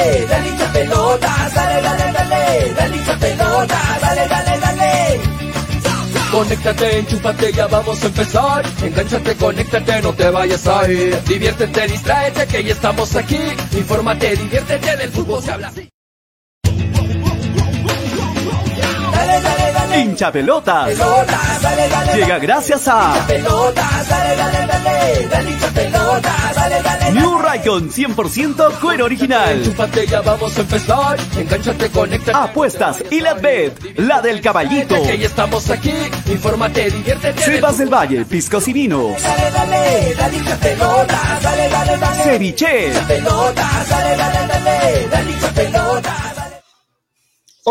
dale, dale, dale dale, dale, dale, dale dale, dale. Conéctate, enchúfate, ya vamos a empezar. Engánchate, conéctate, no te vayas a ir. Diviértete, distráete, que ya estamos aquí. Infórmate, diviértete, del fútbol se habla así. Hincha pelotas. Pelotas, dale, dale, Llega gracias a pelotas, hincha dale. New Raycon 100% cuero original. Enchúfate, ya vamos a empezar. Engánchate, conéctate. Apuestas y la bet, la del caballito. Que ya estamos aquí. Infórmate, diviértete. Sebas del Valle, piscos y vinos. Dale, dale, dale hincha pelota, dale, dale, dale. Ceviche. Pelota, dale, dale, hincha dale.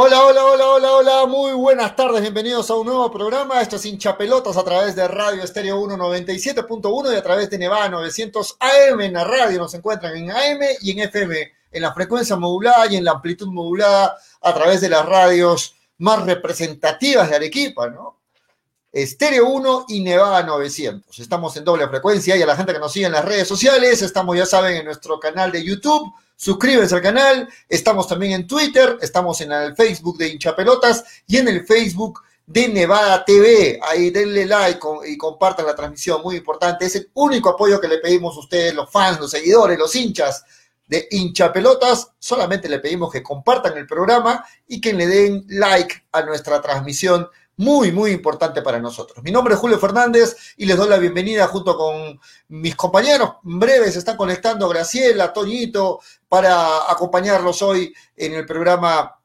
Hola, hola, hola, hola, hola, muy buenas tardes, bienvenidos a un nuevo programa. Esto es Hinchapelotas a través de Radio Estéreo 197.1 y a través de Nevada 900 AM en la radio. Nos encuentran en AM y en FM, en la frecuencia modulada y en la amplitud modulada a través de las radios más representativas de Arequipa, ¿no? Estéreo 1 y Nevada 900. Estamos en doble frecuencia y a la gente que nos sigue en las redes sociales, estamos, ya saben, en nuestro canal de YouTube. Suscríbanse al canal, estamos también en Twitter, estamos en el Facebook de Hinchapelotas y en el Facebook de Nevada TV. Ahí denle like y compartan la transmisión, muy importante. Es el único apoyo que le pedimos a ustedes, los fans, los seguidores, los hinchas de Hinchapelotas. Solamente le pedimos que compartan el programa y que le den like a nuestra transmisión muy, muy importante para nosotros. Mi nombre es Julio Fernández y les doy la bienvenida junto con mis compañeros. En breve se están conectando Graciela, Toñito, para acompañarlos hoy en el programa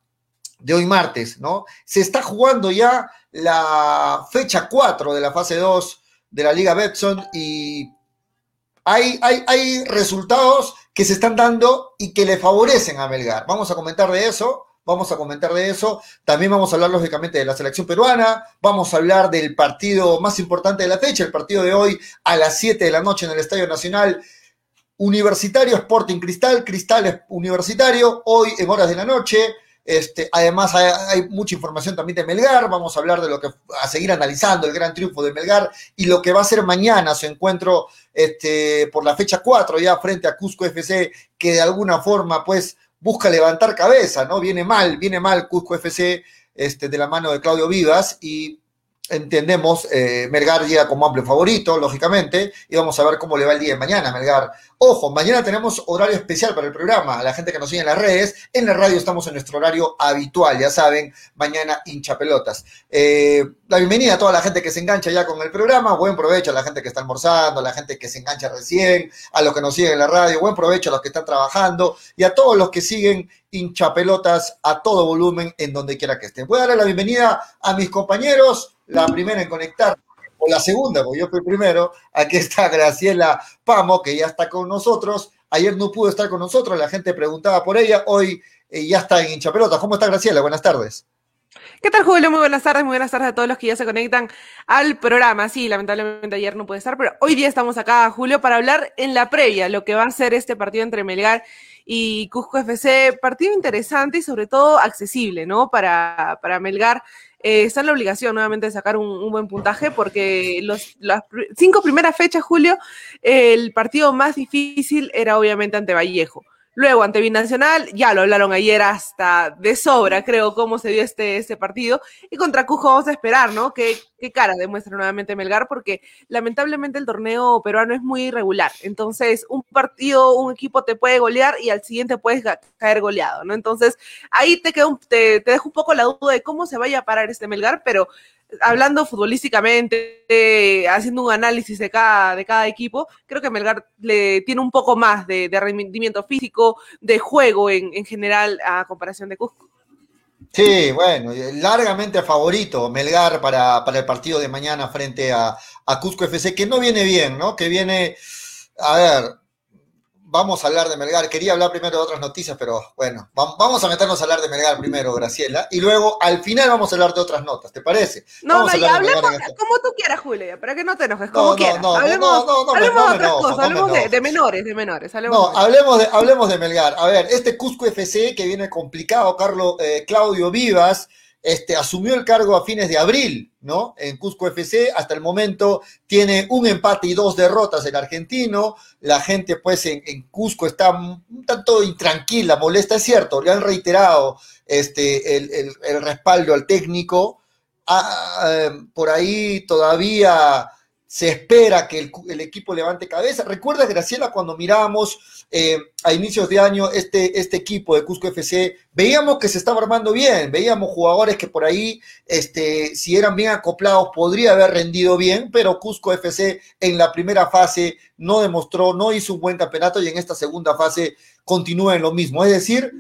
de hoy martes, ¿no? Se está jugando ya la fecha 4 de la fase 2 de la Liga Betson y hay, hay, hay resultados que se están dando y que le favorecen a Melgar. Vamos a comentar de eso, vamos a comentar de eso. También vamos a hablar lógicamente de la selección peruana, vamos a hablar del partido más importante de la fecha, el partido de hoy a las 7 de la noche en el Estadio Nacional. Universitario Sporting Cristal, Cristal es Universitario, hoy en horas de la noche. Este, además, hay, mucha información también de Melgar. Vamos a hablar de lo que a seguir analizando el gran triunfo de Melgar y lo que va a ser mañana su encuentro este, por la fecha 4 ya frente a Cusco FC, que de alguna forma pues busca levantar cabeza, ¿no? Viene mal, viene mal Cusco FC este, de la mano de Claudio Vivas y entendemos, eh, Melgar llega como amplio favorito, lógicamente, y vamos a ver cómo le va el día de mañana, Melgar. Ojo, mañana tenemos horario especial para el programa, a la gente que nos sigue en las redes, en la radio estamos en nuestro horario habitual, ya saben, mañana hincha pelotas. Eh, la bienvenida a toda la gente que se engancha ya con el programa, buen provecho a la gente que está almorzando, a la gente que se engancha recién, a los que nos siguen en la radio, buen provecho a los que están trabajando y a todos los que siguen hinchapelotas a todo volumen en donde quiera que estén. Voy a darle la bienvenida a mis compañeros, la primera en conectar, o la segunda, porque yo fui primero. Aquí está Graciela Pamo, que ya está con nosotros. Ayer no pudo estar con nosotros, la gente preguntaba por ella, hoy eh, ya está en hinchapelotas. ¿Cómo está Graciela? Buenas tardes. ¿Qué tal, Julio? Muy buenas tardes, muy buenas tardes a todos los que ya se conectan al programa. Sí, lamentablemente ayer no pude estar, pero hoy día estamos acá, Julio, para hablar en la previa, lo que va a ser este partido entre Melgar y Cusco FC. Partido interesante y sobre todo accesible, ¿no? Para, para Melgar. Eh, está en la obligación nuevamente de sacar un, buen puntaje porque los, las cinco primeras fechas, Julio, el partido más difícil era obviamente ante Vallejo. Luego, ante Binacional, ya lo hablaron ayer hasta de sobra, creo, cómo se dio este, este partido. Y contra Cujo vamos a esperar, ¿no? ¿Qué, qué cara demuestra nuevamente Melgar? Porque lamentablemente el torneo peruano es muy irregular. Entonces, un partido, un equipo te puede golear y al siguiente puedes caer goleado, ¿no? Entonces, ahí te, te, te dejo un poco la duda de cómo se vaya a parar este Melgar, pero hablando futbolísticamente, eh, haciendo un análisis de cada, de cada equipo, creo que Melgar le tiene un poco más de, rendimiento físico, de juego en, en general a comparación de Cusco. Sí, bueno, largamente favorito Melgar para, para el partido de mañana frente a, a Cusco FC, que no viene bien, ¿no? Que viene, a ver, vamos a hablar de Melgar. Quería hablar primero de otras noticias, pero bueno, vam- vamos a meternos a hablar de Melgar primero, Graciela, y luego al final vamos a hablar de otras notas, ¿te parece? No, vamos no, ya hablemos este- como tú quieras, Julia, para que no te enojes, No, como no, quieras. no, no, hablemos no, no, hablemos de otras enojo, cosas, hablemos de, menores, de menores. Hablemos No, de- hablemos de, hablemos de Melgar. A ver, este Cusco FC que viene complicado, Carlos, eh, Claudio Vivas, este, asumió el cargo a fines de abril, ¿no? En Cusco FC, hasta el momento tiene un empate y dos derrotas en argentino. La gente, pues, en, Cusco está un tanto intranquila, molesta, es cierto, le han reiterado este, el, respaldo al técnico. Ah, eh, por ahí todavía se espera que el, equipo levante cabeza. Recuerda, Graciela, cuando mirábamos eh, a inicios de año este, este equipo de Cusco FC, veíamos que se estaba armando bien, veíamos jugadores que por ahí, este, si eran bien acoplados, podría haber rendido bien, pero Cusco FC en la primera fase no demostró, no hizo un buen campeonato y en esta segunda fase continúa en lo mismo. Es decir,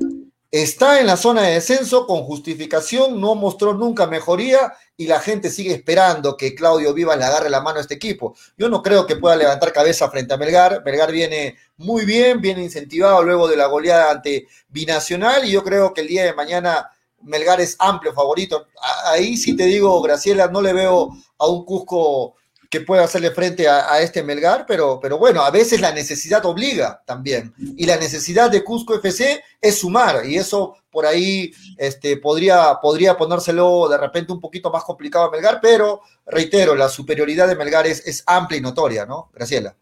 está en la zona de descenso con justificación, no mostró nunca mejoría y la gente sigue esperando que Claudio Vivas le agarre la mano a este equipo. Yo no creo que pueda levantar cabeza frente a Melgar. Melgar viene muy bien, viene incentivado luego de la goleada ante Binacional y yo creo que el día de mañana Melgar es amplio favorito. Ahí sí te digo, Graciela, no le veo a un Cusco que pueda hacerle frente a, este Melgar, pero, pero bueno, a veces la necesidad obliga también. Y la necesidad de Cusco FC es sumar, y eso por ahí este, podría, podría ponérselo de repente un poquito más complicado a Melgar, pero reitero, la superioridad de Melgar es, es amplia y notoria, ¿no? Graciela.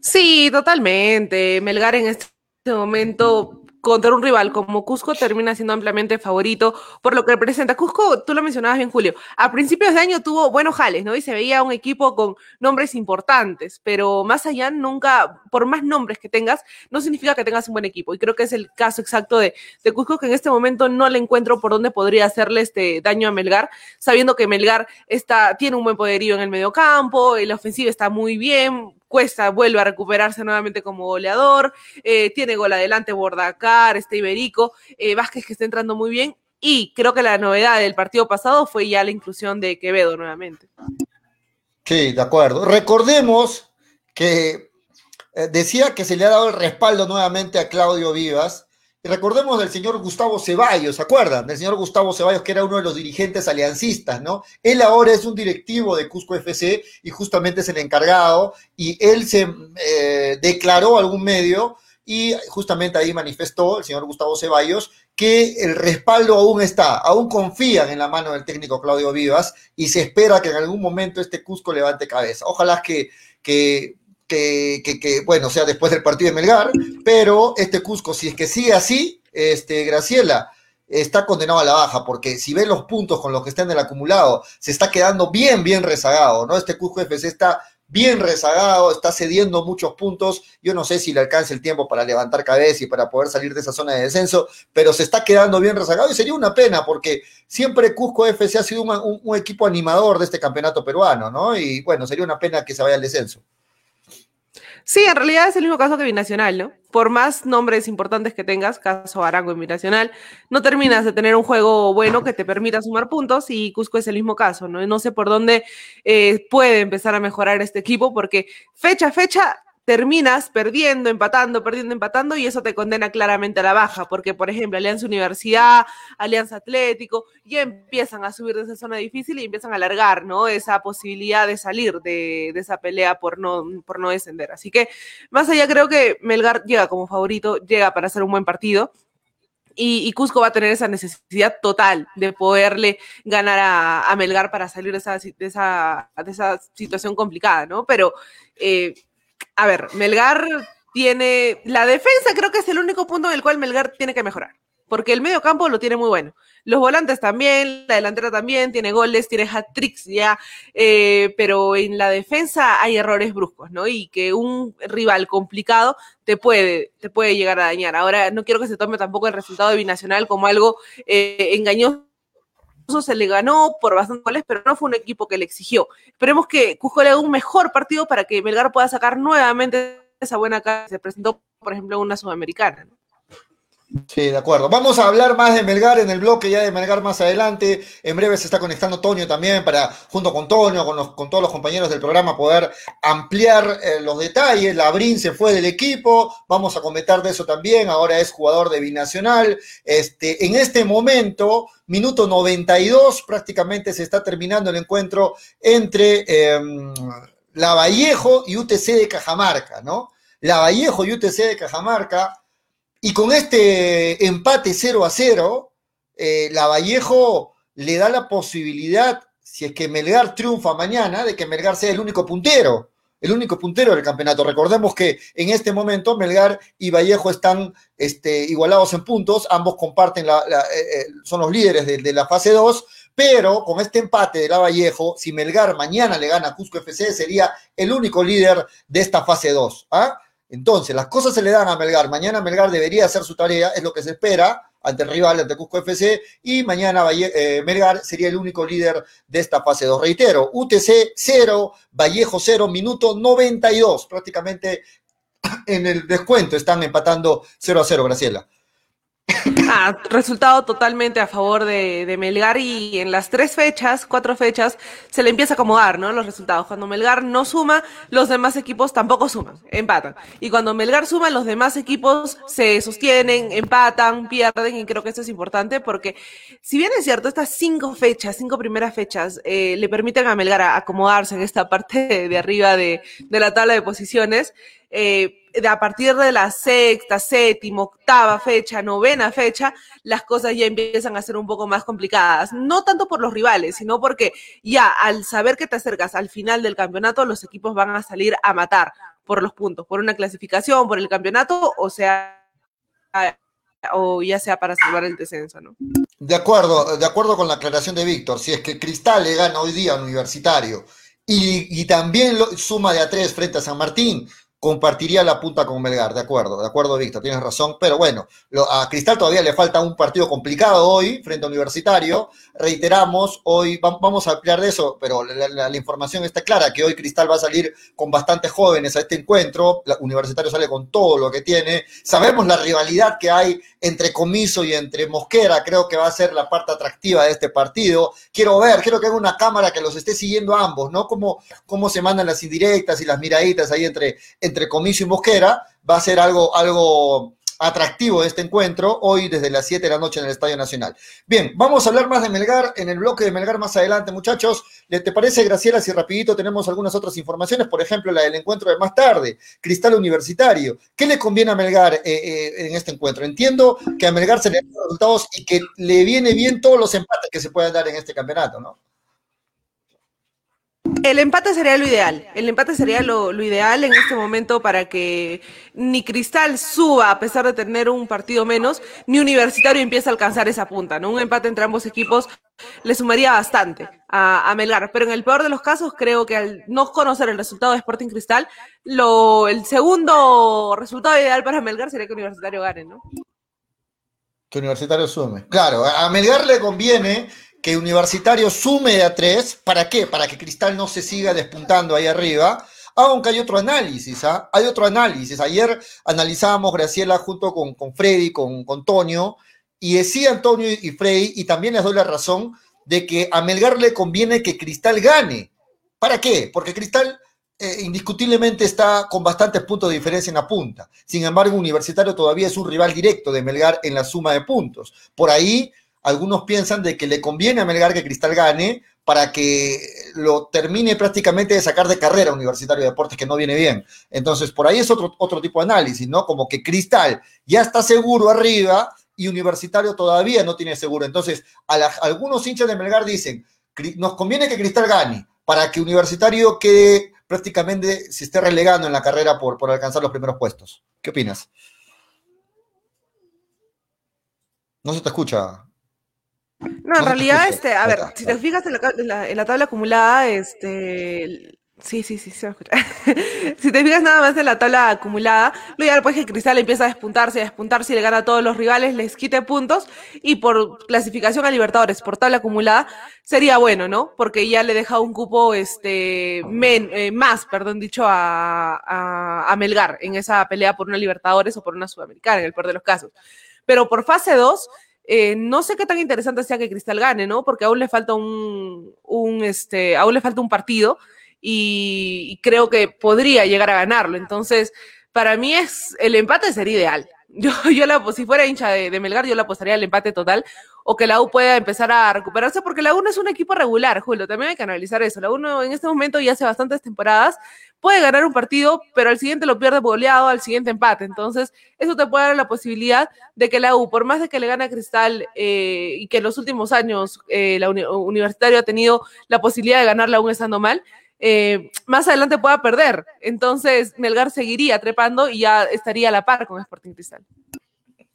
Sí, totalmente. Melgar en este momento contra un rival como Cusco termina siendo ampliamente favorito por lo que representa. Cusco, tú lo mencionabas bien, Julio, a principios de año tuvo buenos jales, ¿no? Y se veía un equipo con nombres importantes, pero más allá, nunca, por más nombres que tengas, no significa que tengas un buen equipo. Y creo que es el caso exacto de, de Cusco, que en este momento no le encuentro por dónde podría hacerle este daño a Melgar, sabiendo que Melgar está, tiene un buen poderío en el medio campo, el ofensivo está muy bien, Cuesta vuelve a recuperarse nuevamente como goleador, eh, tiene gol adelante Bordacar, está Iberico, eh, Vázquez que está entrando muy bien y creo que la novedad del partido pasado fue ya la inclusión de Quevedo nuevamente. Sí, de acuerdo. Recordemos que eh, decía que se le ha dado el respaldo nuevamente a Claudio Vivas recordemos del señor Gustavo Ceballos, ¿se acuerdan? Del señor Gustavo Ceballos, que era uno de los dirigentes aliancistas, ¿no? Él ahora es un directivo de Cusco FC y justamente es el encargado y él se eh, declaró algún medio y justamente ahí manifestó el señor Gustavo Ceballos que el respaldo aún está, aún confían en la mano del técnico Claudio Vivas y se espera que en algún momento este Cusco levante cabeza. Ojalá que, que que, bueno, sea después del partido de Melgar, pero este Cusco, si es que sigue así, este, Graciela, está condenado a la baja, porque si ven los puntos con los que está en el acumulado, se está quedando bien, bien rezagado, ¿no? Este Cusco FC está bien rezagado, está cediendo muchos puntos. Yo no sé si le alcanza el tiempo para levantar cabeza y para poder salir de esa zona de descenso, pero se está quedando bien rezagado y sería una pena porque siempre Cusco FC ha sido un, un equipo animador de este campeonato peruano, ¿no? Y bueno, sería una pena que se vaya al descenso. Sí, en realidad es el mismo caso que Binacional, ¿no? Por más nombres importantes que tengas, caso Arango y Binacional, no terminas de tener un juego bueno que te permita sumar puntos y Cusco es el mismo caso, ¿no? No sé por dónde eh, puede empezar a mejorar este equipo porque fecha a fecha terminas perdiendo, empatando, perdiendo, empatando, y eso te condena claramente a la baja, porque, por ejemplo, Alianza Universidad, Alianza Atlético, ya empiezan a subir de esa zona difícil y empiezan a alargar, ¿no? Esa posibilidad de salir de, esa pelea por no, por no descender. Así que, más allá, creo que Melgar llega como favorito, llega para hacer un buen partido. Y, Cusco va a tener esa necesidad total de poderle ganar a, Melgar para salir de esa, de esa, de esa situación complicada, ¿no? Pero eh, a ver, Melgar tiene. La defensa creo que es el único punto en el cual Melgar tiene que mejorar. Porque el medio campo lo tiene muy bueno. Los volantes también, la delantera también, tiene goles, tiene hat-tricks ya, eh, pero en la defensa hay errores bruscos, ¿no? Y que un rival complicado te puede, te puede llegar a dañar. Ahora, no quiero que se tome tampoco el resultado de Binacional como algo eh, engañoso se le ganó por bastantes goles, pero no fue un equipo que le exigió. Esperemos que Cusco le haga un mejor partido para que Melgar pueda sacar nuevamente esa buena cara se presentó, por ejemplo, una sudamericana. Sí, de acuerdo. Vamos a hablar más de Melgar en el bloque ya de Melgar más adelante. En breve se está conectando Tonio también para, junto con Tonio, con, con todos los compañeros del programa, poder ampliar eh, los detalles. Labrín se fue del equipo, vamos a comentar de eso también. Ahora es jugador de Binacional. Este, en este momento, minuto 92, prácticamente se está terminando el encuentro entre eh, Lavallejo y UTC de Cajamarca, ¿no? Lavallejo y UTC de Cajamarca y con este empate 0 a 0, eh, Lavallejo le da la posibilidad, si es que Melgar triunfa mañana, de que Melgar sea el único puntero el único puntero del campeonato. Recordemos que en este momento Melgar y Vallejo están este, igualados en puntos, ambos comparten la, eh, eh, son los líderes de, la fase 2, pero con este empate de la Vallejo, si Melgar mañana le gana a Cusco FC, sería el único líder de esta fase 2. ¿ah? Entonces, las cosas se le dan a Melgar. Mañana Melgar debería hacer su tarea, es lo que se espera ante el rival, ante Cusco FC, y mañana eh, Melgar sería el único líder de esta fase 2. Reitero, UTC 0, Vallejo 0, minuto 92, prácticamente en el descuento están empatando 0 a 0, Graciela. Ah, resultado totalmente a favor de, Melgar y en las tres fechas, cuatro fechas, se le empieza a acomodar, ¿no? Los resultados. Cuando Melgar no suma, los demás equipos tampoco suman, empatan. Y cuando Melgar suma, los demás equipos se sostienen, empatan, pierden y creo que eso es importante porque si bien es cierto, estas cinco fechas, cinco primeras fechas, eh, le permiten a Melgar acomodarse en esta parte de, arriba de la tabla de posiciones, eh, a partir de la sexta, séptima, octava fecha, novena fecha, las cosas ya empiezan a ser un poco más complicadas. No tanto por los rivales, sino porque ya al saber que te acercas al final del campeonato, los equipos van a salir a matar por los puntos, por una clasificación, por el campeonato, o sea, o ya sea para salvar el descenso, ¿no? De acuerdo, de acuerdo con la aclaración de Víctor, si es que Cristal le gana hoy día a Universitario y, y también lo, suma de a tres frente a San Martín, compartiría la punta con Melgar, de acuerdo, de acuerdo, Víctor, tienes razón, pero bueno, a Cristal todavía le falta un partido complicado hoy frente a Universitario, reiteramos, hoy vamos a ampliar de eso, pero la, información está clara, que hoy Cristal va a salir con bastantes jóvenes a este encuentro, Universitario sale con todo lo que tiene, sabemos la rivalidad que hay entre Comiso y entre Mosquera, creo que va a ser la parte atractiva de este partido, quiero ver, quiero que haya una cámara que los esté siguiendo ambos, ¿no? Cómo, cómo se mandan las indirectas y las miraditas ahí entre Comiso y Mosquera, va a ser algo, algo atractivo este encuentro, hoy desde las 7 de la noche en el Estadio Nacional. Bien, vamos a hablar más de Melgar en el bloque de Melgar más adelante, muchachos. ¿Te parece, Graciela, si rapidito tenemos algunas otras informaciones? Por ejemplo, la del encuentro de más tarde, Cristal Universitario. ¿Qué le conviene a Melgar eh, eh, en este encuentro? Entiendo que a Melgar se le dan resultados y que le viene bien todos los empates que se puedan dar en este campeonato, ¿no? El empate sería lo ideal. El empate sería lo, ideal en este momento para que ni Cristal suba a pesar de tener un partido menos, ni Universitario empiece a alcanzar esa punta. ¿no? Un empate entre ambos equipos le sumaría bastante a, Melgar. Pero en el peor de los casos, creo que al no conocer el resultado de Sporting Cristal, lo, el segundo resultado ideal para Melgar sería que Universitario gane, ¿no? Que Universitario sume. Claro, a Melgar le conviene que Universitario sume a tres. ¿Para qué? Para que Cristal no se siga despuntando ahí arriba. Aunque hay otro análisis, ¿ah? Hay otro análisis. Ayer analizábamos Graciela junto con, con Freddy, con, con Antonio, y decía Antonio y Freddy, y también les doy la razón, de que a Melgar le conviene que Cristal gane. ¿Para qué? Porque Cristal eh, indiscutiblemente está con bastantes puntos de diferencia en la punta. Sin embargo, Universitario todavía es un rival directo de Melgar en la suma de puntos. Por ahí algunos piensan de que le conviene a Melgar que Cristal gane para que lo termine prácticamente de sacar de carrera Universitario de Deportes, que no viene bien. Entonces, por ahí es otro, otro tipo de análisis, ¿no? Como que Cristal ya está seguro arriba y Universitario todavía no tiene seguro. Entonces, a algunos hinchas de Melgar dicen, nos conviene que Cristal gane para que Universitario quede prácticamente, se esté relegando en la carrera por, por alcanzar los primeros puestos. ¿Qué opinas? No se te escucha, no, en realidad, este, a ver, si te fijas en la, tabla acumulada, este, sí, sí, sí, se va si te fijas nada más en la tabla acumulada, lo ideal pues que Cristal empieza a despuntarse, a despuntarse y le gana a todos los rivales, les quite puntos y por clasificación a Libertadores, por tabla acumulada, sería bueno, ¿no? Porque ya le deja un cupo, este, men, eh, más, perdón dicho, a, a, a Melgar en esa pelea por una Libertadores o por una Sudamericana, en el peor de los casos. Pero por fase 2 eh, no sé qué tan interesante sea que Cristal gane, ¿no? Porque aún le falta un, este, aún le falta un partido y, creo que podría llegar a ganarlo. Entonces, para mí es, el empate sería ideal. Yo, yo la, si fuera hincha de, Melgar, yo le apostaría al empate total o que la U pueda empezar a recuperarse, porque la U no es un equipo regular, Julio, también hay que analizar eso. La U en este momento y hace bastantes temporadas puede ganar un partido, pero al siguiente lo pierde goleado, al siguiente empate. Entonces, eso te puede dar la posibilidad de que la U, por más de que le gane a Cristal eh, y que en los últimos años eh, la Universitario ha tenido la posibilidad de ganarla aún estando mal, eh, más adelante pueda perder. Entonces, Melgar seguiría trepando y ya estaría a la par con Sporting Cristal.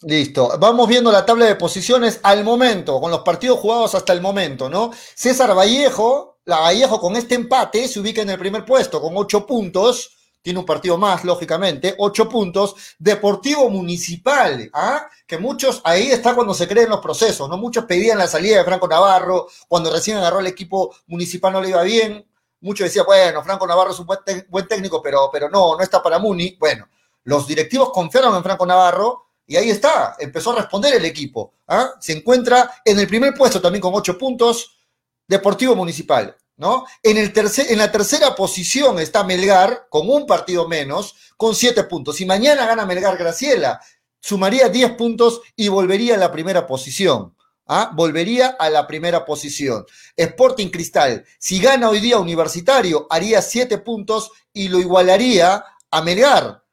Listo. Vamos viendo la tabla de posiciones al momento, con los partidos jugados hasta el momento, ¿no? César Vallejo, la Vallejo con este empate se ubica en el primer puesto con ocho puntos. Tiene un partido más, lógicamente, ocho puntos. Deportivo Municipal, ¿ah? que muchos, ahí está cuando se creen los procesos, ¿no? Muchos pedían la salida de Franco Navarro, cuando recién agarró el equipo municipal no le iba bien. Muchos decían, bueno, Franco Navarro es un buen, buen técnico, pero, pero no, no está para Muni. Bueno, los directivos confiaron en Franco Navarro y ahí está, empezó a responder el equipo. ¿ah? Se encuentra en el primer puesto también con ocho puntos, Deportivo Municipal. ¿no? En, el en la tercera posición está Melgar, con un partido menos, con siete puntos. Si mañana gana Melgar Graciela, sumaría diez puntos y volvería a la primera posición. ¿Ah? Volvería a la primera posición. Sporting Cristal, si gana hoy día Universitario, haría siete puntos y lo igualaría a Melgar.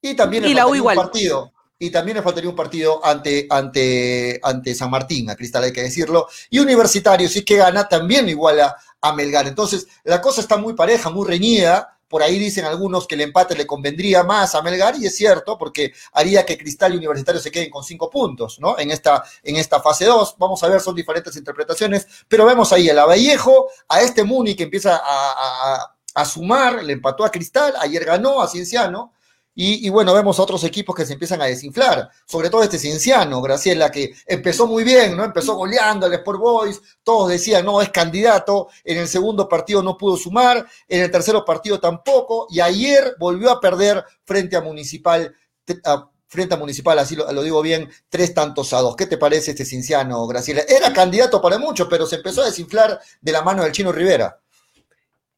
Y también el partido y también le faltaría un partido ante, ante, ante San Martín, a Cristal hay que decirlo, y Universitario, si es que gana, también iguala a Melgar. Entonces, la cosa está muy pareja, muy reñida, por ahí dicen algunos que el empate le convendría más a Melgar, y es cierto, porque haría que Cristal y Universitario se queden con cinco puntos, ¿no? En esta, en esta fase 2. Vamos a ver, son diferentes interpretaciones, pero vemos ahí a la Vallejo, a este Muni que empieza a, a sumar, le empató a Cristal, ayer ganó a Cienciano, y, bueno, vemos otros equipos que se empiezan a desinflar, sobre todo este Cienciano, Graciela, que empezó muy bien, ¿no? Empezó goleando al Sport Boys, todos decían, no, es candidato, en el segundo partido no pudo sumar, en el tercero partido tampoco, y ayer volvió a perder frente a Municipal, frente a Municipal, así lo, digo bien, tres tantos a dos. ¿Qué te parece este Cienciano, Graciela? Era candidato para muchos, pero se empezó a desinflar de la mano del Chino Rivera.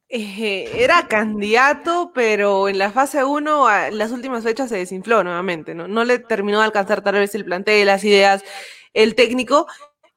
Eh, era candidato, pero en la fase 1, en las últimas fechas se desinfló nuevamente, ¿no? No le terminó de alcanzar tal vez el plantel, las ideas, el técnico,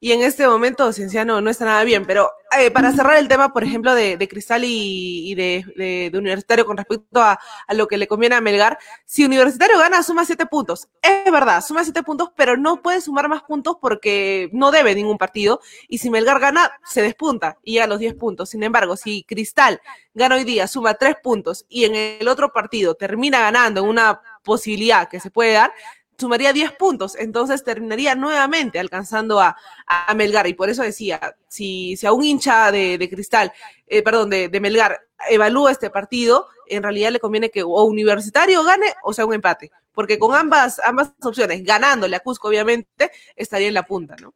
y en este momento Cienciano no está nada bien. Pero eh, para cerrar el tema, por ejemplo, de, Cristal y, de, Universitario con respecto a, lo que le conviene a Melgar, si Universitario gana, suma siete puntos. Es verdad, suma siete puntos, pero no puede sumar más puntos porque no debe ningún partido. Y si Melgar gana, se despunta y a los diez puntos. Sin embargo, si Cristal gana hoy día, suma tres puntos y en el otro partido termina ganando una posibilidad que se puede dar, sumaría 10 puntos, entonces terminaría nuevamente alcanzando a, a Melgar. Y por eso decía, si, si a un hincha de, Cristal, eh, perdón, de, Melgar, evalúa este partido, en realidad le conviene que o Universitario gane o sea un empate, porque con ambas, ambas opciones, ganándole a Cusco, obviamente, estaría en la punta, ¿no?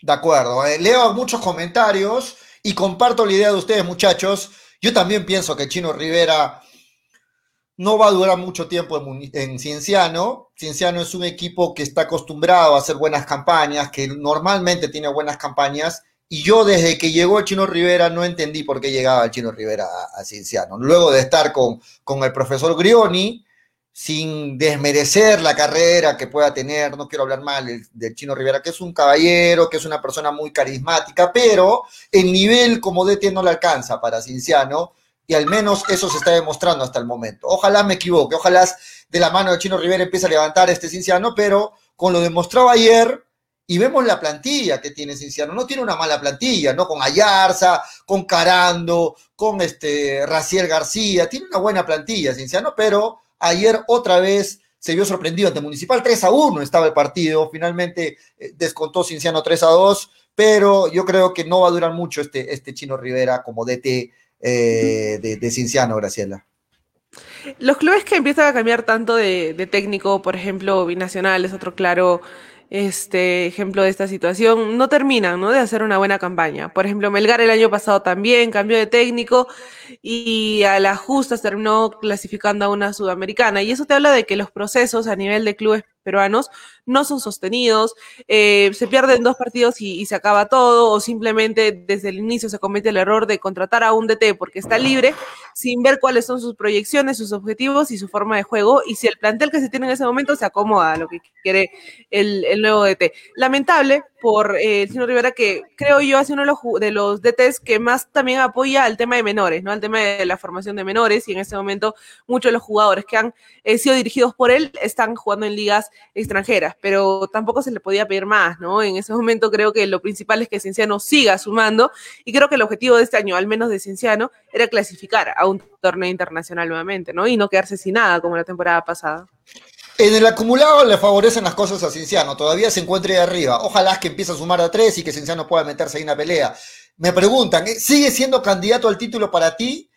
De acuerdo, eh, leo muchos comentarios y comparto la idea de ustedes, muchachos. Yo también pienso que Chino Rivera no va a durar mucho tiempo en, Cienciano. Cienciano es un equipo que está acostumbrado a hacer buenas campañas, que normalmente tiene buenas campañas. Y yo desde que llegó el Chino Rivera no entendí por qué llegaba el Chino Rivera a, Cienciano. Luego de estar con, con el profesor Grioni, sin desmerecer la carrera que pueda tener, no quiero hablar mal del, Chino Rivera, que es un caballero, que es una persona muy carismática, pero el nivel como DT no le alcanza para Cienciano y al menos eso se está demostrando hasta el momento. Ojalá me equivoque, ojalá de la mano de Chino Rivera empiece a levantar este Cinciano, pero con lo demostrado ayer y vemos la plantilla que tiene Cinciano, no tiene una mala plantilla, ¿no? Con Ayarza, con Carando, con este Raciel García, tiene una buena plantilla Cinciano, pero ayer otra vez se vio sorprendido ante Municipal 3 a 1 estaba el partido, finalmente eh, descontó Cinciano 3 a 2, pero yo creo que no va a durar mucho este, este Chino Rivera como DT eh, de, Cinciano, Graciela. Los clubes que empiezan a cambiar tanto de, técnico, por ejemplo, Binacional es otro claro este ejemplo de esta situación, no terminan ¿no? de hacer una buena campaña. Por ejemplo, Melgar el año pasado también cambió de técnico y a las justas terminó clasificando a una sudamericana. Y eso te habla de que los procesos a nivel de clubes peruanos no son sostenidos, eh, se pierden dos partidos y, se acaba todo, o simplemente desde el inicio se comete el error de contratar a un DT porque está libre, sin ver cuáles son sus proyecciones, sus objetivos y su forma de juego, y si el plantel que se tiene en ese momento se acomoda a lo que quiere el, el nuevo DT. Lamentable, por eh, el señor Rivera, que creo yo hace uno de los, de los DTs que más también apoya al tema de menores, ¿no? Al tema de la formación de menores, y en este momento muchos de los jugadores que han eh, sido dirigidos por él están jugando en ligas extranjeras, pero tampoco se le podía pedir más, ¿no? En ese momento creo que lo principal es que Cienciano siga sumando, y creo que el objetivo de este año, al menos de Cienciano, era clasificar a un torneo internacional nuevamente, ¿no? Y no quedarse sin nada como la temporada pasada. En el acumulado le favorecen las cosas a Cinciano, todavía se encuentre ahí arriba. Ojalá que empiece a sumar a tres y que Cinciano pueda meterse ahí en una pelea. Me preguntan, ¿eh? ¿sigue siendo candidato al título para ti?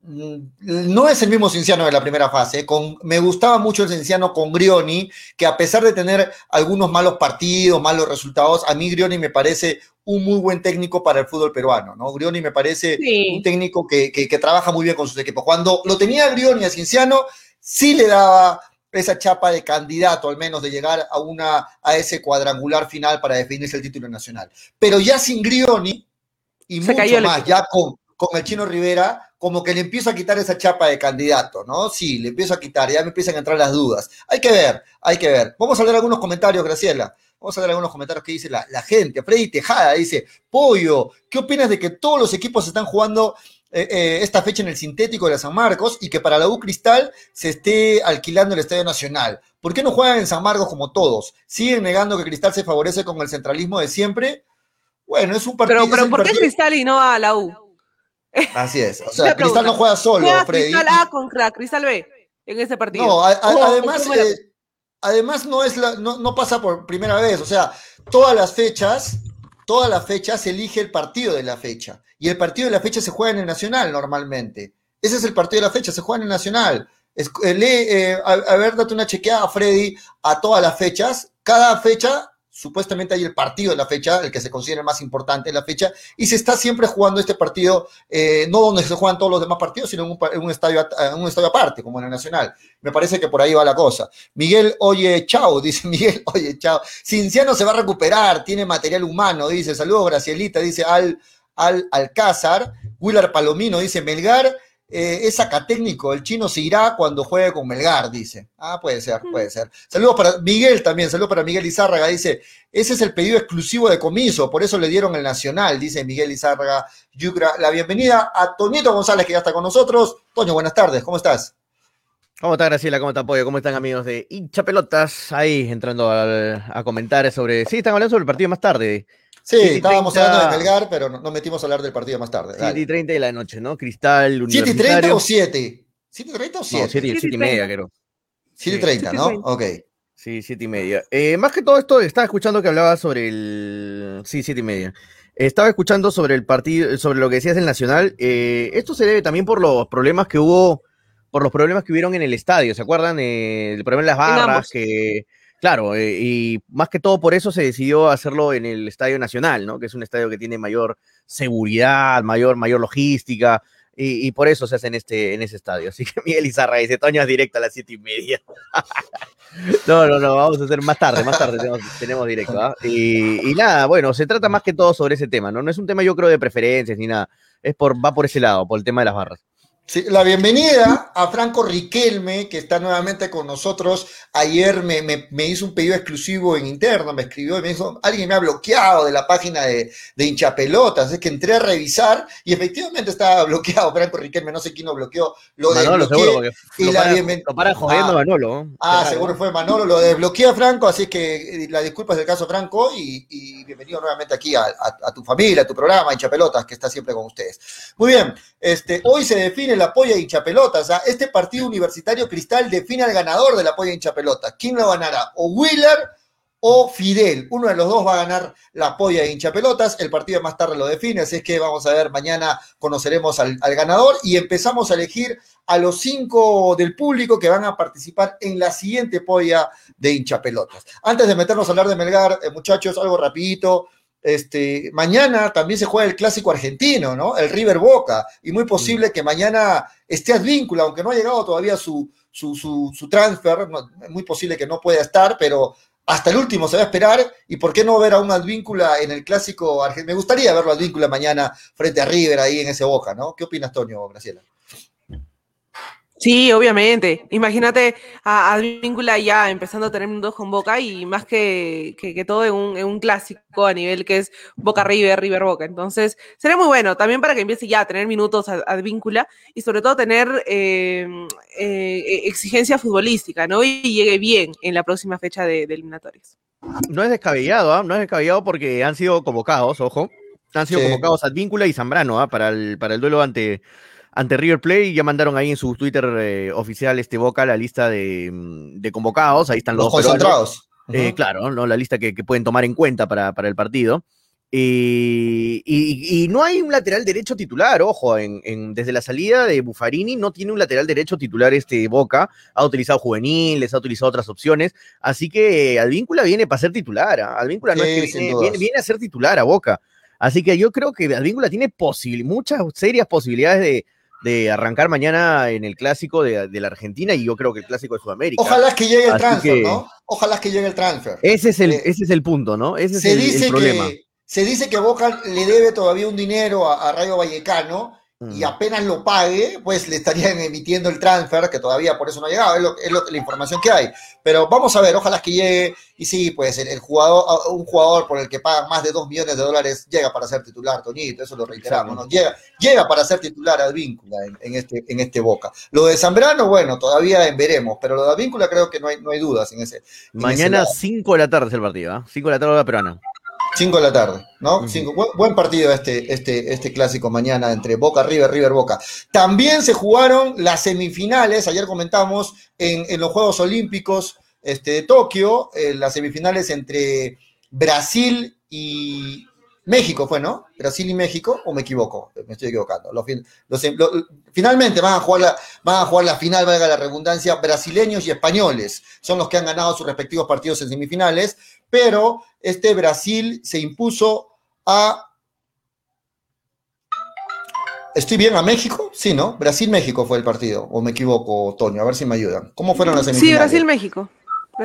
Mm, no es el mismo Cinciano de la primera fase. Con, me gustaba mucho el Cinciano con Grioni, que a pesar de tener algunos malos partidos, malos resultados, a mí Grioni me parece un muy buen técnico para el fútbol peruano, ¿no? Grioni me parece sí. un técnico que, que, que, trabaja muy bien con sus equipos. Cuando lo tenía Grioni a Cinciano, sí le daba esa chapa de candidato, al menos, de llegar a, una, a ese cuadrangular final para definirse el título nacional. Pero ya sin Grioni y Se mucho más, ya con, con el Chino Rivera, como que le empiezo a quitar esa chapa de candidato, ¿no? Sí, le empiezo a quitar, ya me empiezan a entrar las dudas. Hay que ver, hay que ver. Vamos a leer algunos comentarios, Graciela. Vamos a ver algunos comentarios que dice la, la gente. Freddy Tejada dice, Pollo, ¿qué opinas de que todos los equipos están jugando eh, eh, esta fecha en el sintético de la San Marcos y que para la U Cristal se esté alquilando el Estadio Nacional. ¿Por qué no juegan en San Marcos como todos? ¿Siguen negando que Cristal se favorece con el centralismo de siempre? Bueno, es un partido. Pero, pero ¿por qué Cristal y no a la U? Así es. O sea, Cristal no juega solo, juega Freddy. Cristal A contra Cristal B en ese partido. No, a, a, oh, además, eh, además no, es la, no, no pasa por primera vez. O sea, todas las fechas todas las fechas se elige el partido de la fecha. Y el partido de la fecha se juega en el Nacional normalmente. Ese es el partido de la fecha, se juega en el Nacional. Es, eh, lee, eh, a, a, ver, date una chequeada, Freddy, a todas las fechas. Cada fecha, supuestamente hay el partido de la fecha, el que se considera más importante de la fecha, y se está siempre jugando este partido, eh, no donde se juegan todos los demás partidos, sino en un, en un, estadio, en un estadio aparte, como en el Nacional. Me parece que por ahí va la cosa. Miguel, oye, chao, dice Miguel, oye, chao. Cinciano se va a recuperar, tiene material humano, dice. Saludos, Gracielita, dice Al, Al Alcázar. Willard Palomino dice, Melgar eh, es técnico, el chino se irá cuando juegue con Melgar, dice. Ah, puede ser, puede ser. Saludos para Miguel también, saludos para Miguel Izárraga, dice, ese es el pedido exclusivo de comiso, por eso le dieron el Nacional, dice Miguel Izárraga Yucra. La bienvenida a Toñito González, que ya está con nosotros. Toño, buenas tardes, ¿cómo estás? ¿Cómo está Graciela? ¿Cómo está Apoyo? ¿Cómo están amigos de hincha pelotas? Ahí entrando a, a comentar sobre... Sí, están hablando sobre el partido más tarde. Sí, estábamos hablando de Melgar, pero nos metimos a hablar del partido más tarde. 7 y 30 de la noche, ¿no? Cristal, ¿7 y 30 o 7? ¿7 y 30 o 7? No, 7 y, 7 y media, creo. 7 y 30, ¿no? Ok. Sí, 7 y media. Eh, más que todo esto, estaba escuchando que hablaba sobre el... Sí, 7 y media. Estaba escuchando sobre el partido, sobre lo que decías del Nacional. Eh, esto se debe también por los problemas que hubo, por los problemas que hubieron en el estadio. ¿Se acuerdan? Eh, el problema de las barras, que Claro, eh, y más que todo por eso se decidió hacerlo en el Estadio Nacional, ¿no? Que es un estadio que tiene mayor seguridad, mayor, mayor logística, y, por eso se hace en, este, en ese estadio. Así que Miguel Izarra dice, Toño es directo a las siete y media. no, no, no, vamos a hacer más tarde, más tarde tenemos, tenemos directo. ¿ah? Y, y, nada, bueno, se trata más que todo sobre ese tema, ¿no? No es un tema yo creo de preferencias ni nada, es por, va por ese lado, por el tema de las barras. Sí, la bienvenida a Franco Riquelme, que está nuevamente con nosotros. Ayer me, me, me, hizo un pedido exclusivo en interno, me escribió y me dijo, alguien me ha bloqueado de la página de, de hinchapelotas. Es que entré a revisar y efectivamente estaba bloqueado Franco Riquelme, no sé quién lo bloqueó. Lo Manolo, seguro, y lo, la para, bienven... lo para jodiendo ah, Manolo. Ah, claro. seguro fue Manolo, lo desbloqueé a Franco, así que la disculpa es del caso Franco y, y bienvenido nuevamente aquí a, a, a, tu familia, a tu programa, hinchapelotas, que está siempre con ustedes. Muy bien, este, hoy se define el apoyo a hinchapelotas pelotas. ¿ah? Este partido universitario Cristal define al ganador de la polla hincha pelota. ¿Quién lo ganará? ¿O Wheeler o Fidel? Uno de los dos va a ganar la polla hincha pelotas. El partido más tarde lo define, así es que vamos a ver, mañana conoceremos al, al ganador y empezamos a elegir a los cinco del público que van a participar en la siguiente polla de hincha pelotas. Antes de meternos a hablar de Melgar, eh, muchachos, algo rapidito. Este, mañana también se juega el clásico argentino, ¿no? El River Boca, y muy posible que mañana esté Advíncula, aunque no ha llegado todavía su, su, su, su transfer, no, es muy posible que no pueda estar, pero hasta el último se va a esperar, y por qué no ver a un Advíncula en el clásico argentino. Me gustaría verlo Advíncula mañana frente a River ahí en ese Boca, ¿no? ¿Qué opinas, Toño, Graciela? Sí, obviamente. Imagínate a Advíncula ya empezando a tener minutos con Boca y más que, que, que todo en un, en un, clásico a nivel que es Boca River, River Boca. Entonces, sería muy bueno también para que empiece ya a tener minutos Advíncula y sobre todo tener eh, eh, exigencia futbolística, ¿no? Y llegue bien en la próxima fecha de, de eliminatorias. No es descabellado, ¿eh? no es descabellado porque han sido convocados, ojo. Han sido sí. convocados Advíncula y Zambrano ¿eh? para, el, para el duelo ante ante River Plate ya mandaron ahí en su Twitter eh, oficial este Boca la lista de, de convocados, ahí están los, los concentrados. Uh -huh. eh, claro, ¿no? la lista que, que, pueden tomar en cuenta para, para el partido. Y, y, y, no hay un lateral derecho titular, ojo, en, en, desde la salida de Buffarini no tiene un lateral derecho titular este Boca, ha utilizado juveniles, ha utilizado otras opciones, así que Advíncula viene para ser titular, ¿eh? Advíncula no sí, es que viene, viene, viene, a ser titular a Boca, así que yo creo que Advíncula tiene muchas serias posibilidades de, de arrancar mañana en el clásico de, de, la Argentina y yo creo que el clásico de Sudamérica. Ojalá que llegue el transfer, que, ¿no? Ojalá que llegue el transfer. Ese es el, eh, ese es el punto, ¿no? Ese se es el, dice el problema. Que, se dice que Boca le debe todavía un dinero a, a Rayo Vallecano y apenas lo pague, pues le estarían emitiendo el transfer, que todavía por eso no ha llegado, es, lo, es lo, la información que hay. Pero vamos a ver, ojalá que llegue, y sí, pues el, el, jugador, un jugador por el que pagan más de 2 millones de dólares llega para ser titular, Toñito, eso lo reiteramos, ¿no? Llega, llega para ser titular Advíncula en, en, este, en este Boca. Lo de Zambrano, bueno, todavía veremos, pero lo de Advíncula creo que no hay, no hay dudas en ese. En Mañana 5 de la tarde es el partido, 5 ¿eh? de la tarde la peruana. 5 de la tarde, ¿no? Uh -huh. Cinco. Buen, buen, partido este, este, este clásico mañana entre Boca, River, River, Boca. También se jugaron las semifinales, ayer comentamos, en, en los Juegos Olímpicos este, de Tokio, eh, las semifinales entre Brasil y México, fue, ¿no? Brasil y México, o me equivoco, me estoy equivocando. Los, los, los, finalmente van a, jugar la, van a jugar la final, valga la redundancia, brasileños y españoles. Son los que han ganado sus respectivos partidos en semifinales pero este Brasil se impuso a... ¿Estoy bien a México? Sí, ¿no? Brasil-México fue el partido, o me equivoco, Toño, a ver si me ayudan. ¿Cómo fueron las semifinales? Sí, Brasil-México.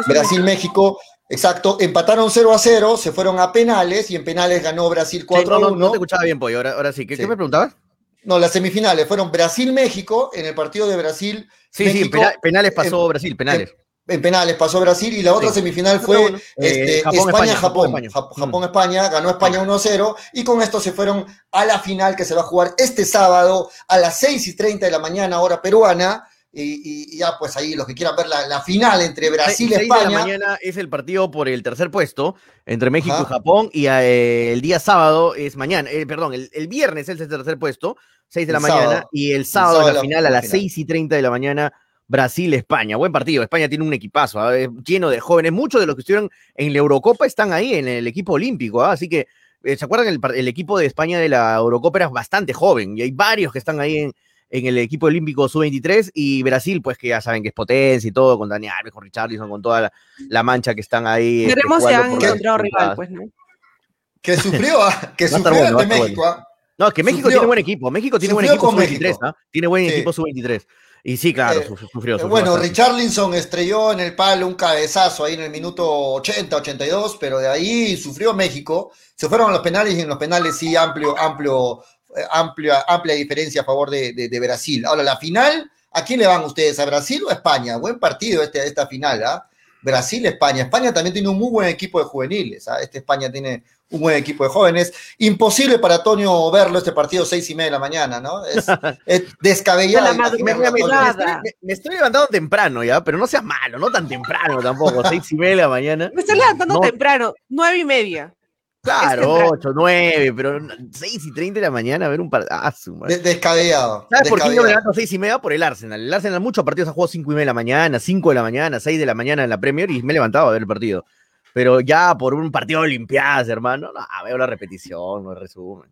Brasil-México, exacto, empataron 0 a 0, se fueron a penales y en penales ganó Brasil 4 sí, no, a 1. No, no, te escuchaba bien, Pollo, ahora, ahora sí. ¿Qué, sí. ¿Qué, me preguntabas? No, las semifinales fueron Brasil-México, en el partido de Brasil. Sí, México, sí, penales pasó en, Brasil, penales. En, en penales pasó Brasil y la otra sí. semifinal fue este, eh, España-Japón. Japón-España, Japón, ganó España 1-0 y con esto se fueron a la final que se va a jugar este sábado a las 6 y 30 de la mañana, hora peruana. Y, ya pues ahí los que quieran ver la, la final entre Brasil y España. de la mañana es el partido por el tercer puesto entre México Ajá. y Japón y eh, el día sábado es mañana, eh, perdón, el, el, viernes es el tercer puesto, 6 de la el mañana sábado. y el sábado, el sábado la final a las 6 y 30 de la mañana Brasil-España. Buen partido. España tiene un equipazo ¿eh? lleno de jóvenes. Muchos de los que estuvieron en la Eurocopa están ahí en el equipo olímpico. ¿eh? Así que, eh, ¿se acuerdan? El, el, equipo de España de la Eurocopa era bastante joven y hay varios que están ahí en, en el equipo olímpico sub-23 y Brasil, pues que ya saben que es potencia y todo, con Dani Alves, con Richarlison, con toda la, la mancha que están ahí. Veremos este, si han encontrado rival, pues, ¿no? Que sufrió, que sufrió bueno, de México. Bueno. No, es que México sufrió. tiene buen equipo. México tiene buen equipo sub-23, ¿no? Tiene buen sí. equipo sub-23. Y sí, claro, eh, sufrió, sufrió Bueno, bastante. Estrelló en el palo un cabezazo ahí en el minuto 80, 82, pero de ahí sufrió México. Se fueron a los penales y en los penales sí, amplio, amplio, eh, amplia, amplia diferencia a favor de, de, de, Brasil. Ahora, la final, ¿a quién le van ustedes? ¿A Brasil o a España? Buen partido este, esta final, ¿ah? ¿eh? Brasil-España. España también tiene un muy buen equipo de juveniles. ¿ah? Este España tiene un buen equipo de jóvenes. Imposible para Antonio verlo este partido seis y media de la mañana, ¿no? Es, es descabellado. me, me, me, me, estoy levantando temprano ya, pero no seas malo, no tan temprano tampoco, seis y media de la mañana. Me estoy levantando no. temprano, nueve y media. Claro, 8, 9, pero 6 y 30 de la mañana a ver un partido. Ah, descabellado. ¿Sabes descabellado. por qué yo me levanto 6 y media? Por el Arsenal. El Arsenal muchos partidos ha jugado 5 y media de la mañana, 5 de la mañana, 6 de la mañana en la Premier y me he levantado a ver el partido. Pero ya por un partido de Olimpiadas, hermano, no, veo la repetición, no el resumen.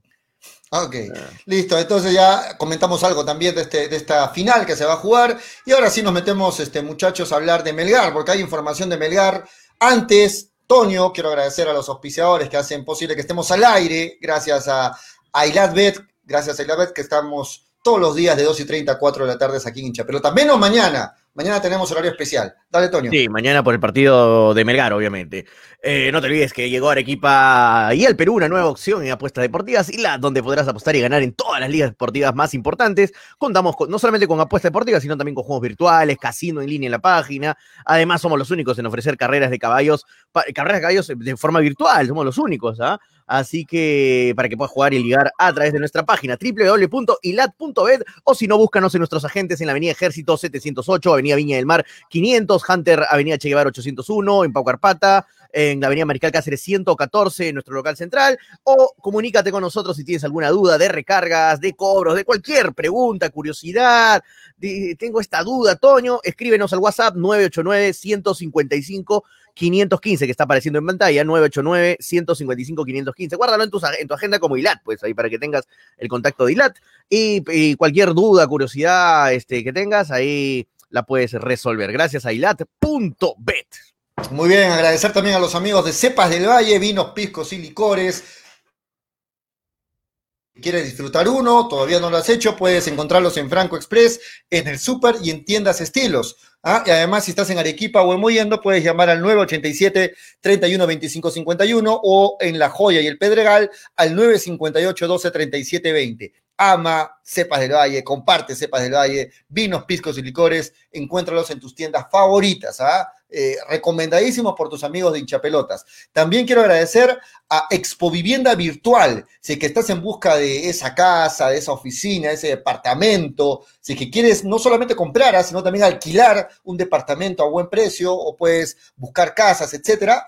Ok, ah. listo. Entonces ya comentamos algo también de, este, de esta final que se va a jugar. Y ahora sí nos metemos, este, muchachos, a hablar de Melgar, porque hay información de Melgar. Antes, Toño, quiero agradecer a los auspiciadores que hacen posible que estemos al aire, gracias a, a Ilatbet, gracias a Ilatbet que estamos todos los días de 2 y 30 a 4 de la tarde aquí en Hincha. Pero también no mañana, Mañana tenemos horario especial. Dale, Toño. Sí, mañana por el partido de Melgar, obviamente. Eh, no te olvides que llegó Arequipa y el Perú una nueva opción en apuestas deportivas y la donde podrás apostar y ganar en todas las ligas deportivas más importantes. Contamos con- no solamente con apuestas deportivas, sino también con juegos virtuales, casino en línea en la página. Además, somos los únicos en ofrecer carreras de caballos, carreras de caballos de forma virtual, somos los únicos, ¿ah? Así que para que puedas jugar y ligar a través de nuestra página www.ilat.bet o si no, búscanos en nuestros agentes en la Avenida Ejército 708, Avenida Viña del Mar 500, Hunter Avenida Che Guevara 801, en Pau Carpata, en la Avenida Mariscal Cáceres 114, en nuestro local central, o comunícate con nosotros si tienes alguna duda de recargas, de cobros, de cualquier pregunta, curiosidad, tengo esta duda, Toño, escríbenos al WhatsApp 989 155 515 que está apareciendo en pantalla, 989 155 515. Guárdalo en tu, en tu agenda como ILAT, pues ahí para que tengas el contacto de ILAT. Y, y cualquier duda, curiosidad este, que tengas, ahí la puedes resolver. Gracias a ilat.bet. Muy bien, agradecer también a los amigos de Cepas del Valle, vinos, piscos y licores. Si ¿Quieres disfrutar uno? Todavía no lo has hecho, puedes encontrarlos en Franco Express, en el Super y en tiendas estilos. ¿ah? Y además, si estás en Arequipa o en Moyendo, puedes llamar al 987 31 25 51 o en La Joya y el Pedregal al 958 12 37 20. Ama Cepas del Valle, comparte Cepas del Valle, vinos, piscos y licores, encuéntralos en tus tiendas favoritas. ¿ah? Eh, recomendadísimos por tus amigos de hinchapelotas. También quiero agradecer a Expo Vivienda Virtual. Si es que estás en busca de esa casa, de esa oficina, de ese departamento, si es que quieres no solamente comprar, ah, sino también alquilar un departamento a buen precio o puedes buscar casas, etcétera,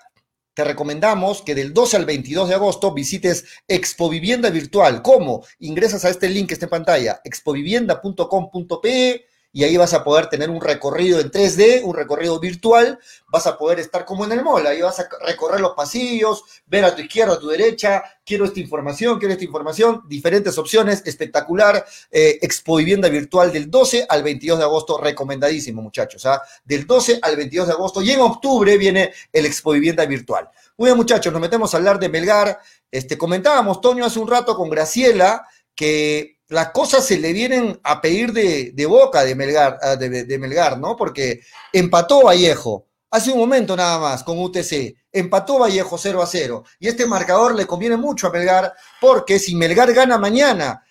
te recomendamos que del 12 al 22 de agosto visites Expo Vivienda Virtual. ¿Cómo? Ingresas a este link que está en pantalla, expovivienda.com.pe y ahí vas a poder tener un recorrido en 3D, un recorrido virtual, vas a poder estar como en el mall, ahí vas a recorrer los pasillos, ver a tu izquierda, a tu derecha, quiero esta información, quiero esta información, diferentes opciones, espectacular, eh, Expo Vivienda Virtual del 12 al 22 de agosto, recomendadísimo muchachos, ¿ah? del 12 al 22 de agosto y en octubre viene el Expo Vivienda Virtual. Muy bien muchachos, nos metemos a hablar de Melgar, este, comentábamos, Toño, hace un rato con Graciela, que las cosas se le vienen a pedir de, boca de Melgar, ah, de, de Melgar, ¿no? Porque empató Vallejo hace un momento nada más con UTC, empató Vallejo 0 a 0. Y este marcador le conviene mucho a Melgar, porque si Melgar gana mañana,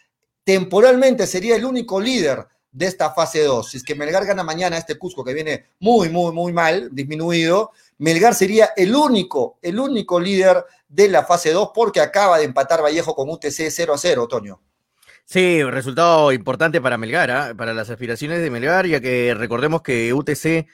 temporalmente sería el único líder de esta fase 2. Si es que Melgar gana mañana este Cusco que viene muy, muy, muy mal, disminuido, Melgar sería el único, el único líder de la fase 2 porque acaba de empatar Vallejo con UTC 0 a 0, Toño. Sí, resultado importante para Melgar, ¿ah? para las aspiraciones de Melgar, ya que recordemos que UTC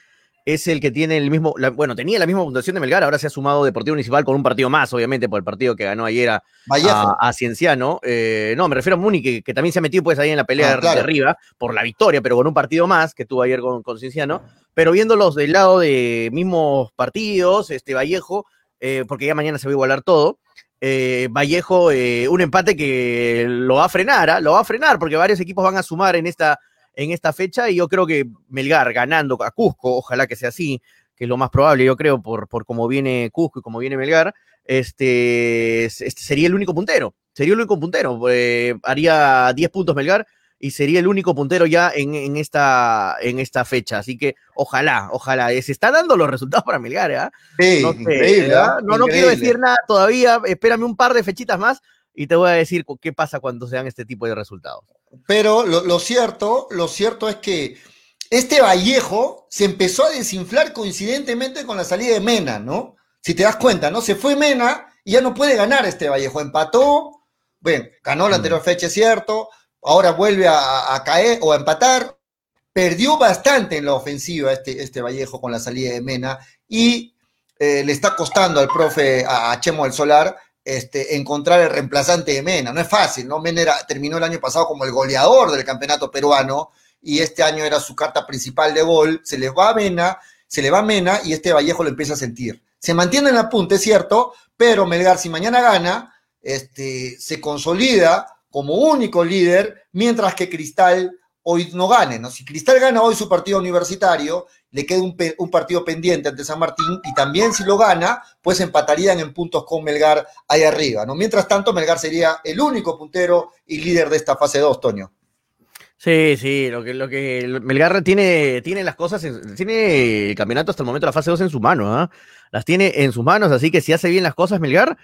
es el que tiene el mismo, la, bueno, tenía la misma puntuación de Melgar, ahora se ha sumado Deportivo Municipal con un partido más, obviamente, por el partido que ganó ayer a, a, a Cienciano. Eh, no, me refiero a Muni, que, que, también se ha metido pues ahí en la pelea ah, claro. de arriba por la victoria, pero con un partido más que tuvo ayer con, con Cienciano. Pero viéndolos del lado de mismos partidos, este Vallejo, eh, porque ya mañana se va a igualar todo. Eh, Vallejo, eh, un empate que lo va a frenar, ¿eh? lo va a frenar, porque varios equipos van a sumar en esta, en esta fecha, y yo creo que Melgar ganando a Cusco, ojalá que sea así, que es lo más probable, yo creo, por, por cómo viene Cusco y cómo viene Melgar, este, este sería el único puntero, sería el único puntero, eh, haría 10 puntos Melgar, y sería el único puntero ya en, en, esta, en esta fecha. Así que ojalá, ojalá. Se están dando los resultados para Melgar, ¿eh? Sí, no, sé, increíble, ¿eh? ¿eh? no, quiero decir nada todavía. Espérame un par de fechitas más y te voy a decir qué pasa cuando se dan este tipo de resultados. Pero lo, lo cierto, lo cierto es que este Vallejo se empezó a desinflar coincidentemente con la salida de Mena, ¿no? Si te das cuenta, ¿no? Se fue Mena y ya no puede ganar este Vallejo. Empató, bueno, ganó la anterior fecha, es cierto, ahora vuelve a, caer o a empatar. Perdió bastante en la ofensiva este, este Vallejo con la salida de Mena y eh, le está costando al profe, a, a Chemo del Solar, este, encontrar el reemplazante de Mena. No es fácil, ¿no? Mena terminó el año pasado como el goleador del campeonato peruano y este año era su carta principal de gol. Se le va a Mena, se le va a Mena y este Vallejo lo empieza a sentir. Se mantiene en la punta, es cierto, pero Melgar, si mañana gana, este, se consolida como único líder, mientras que Cristal hoy no gane. ¿no? Si Cristal gana hoy su partido universitario, le queda un, partido pendiente ante San Martín y también si lo gana, pues empatarían en puntos con Melgar ahí arriba. ¿no? Mientras tanto, Melgar sería el único puntero y líder de esta fase 2, Toño. Sí, sí, lo que, lo que Melgar tiene, tiene las cosas, en- tiene el campeonato hasta el momento, la fase 2 en su mano, ¿ah? Las tiene en sus manos, así que si hace bien las cosas Melgar,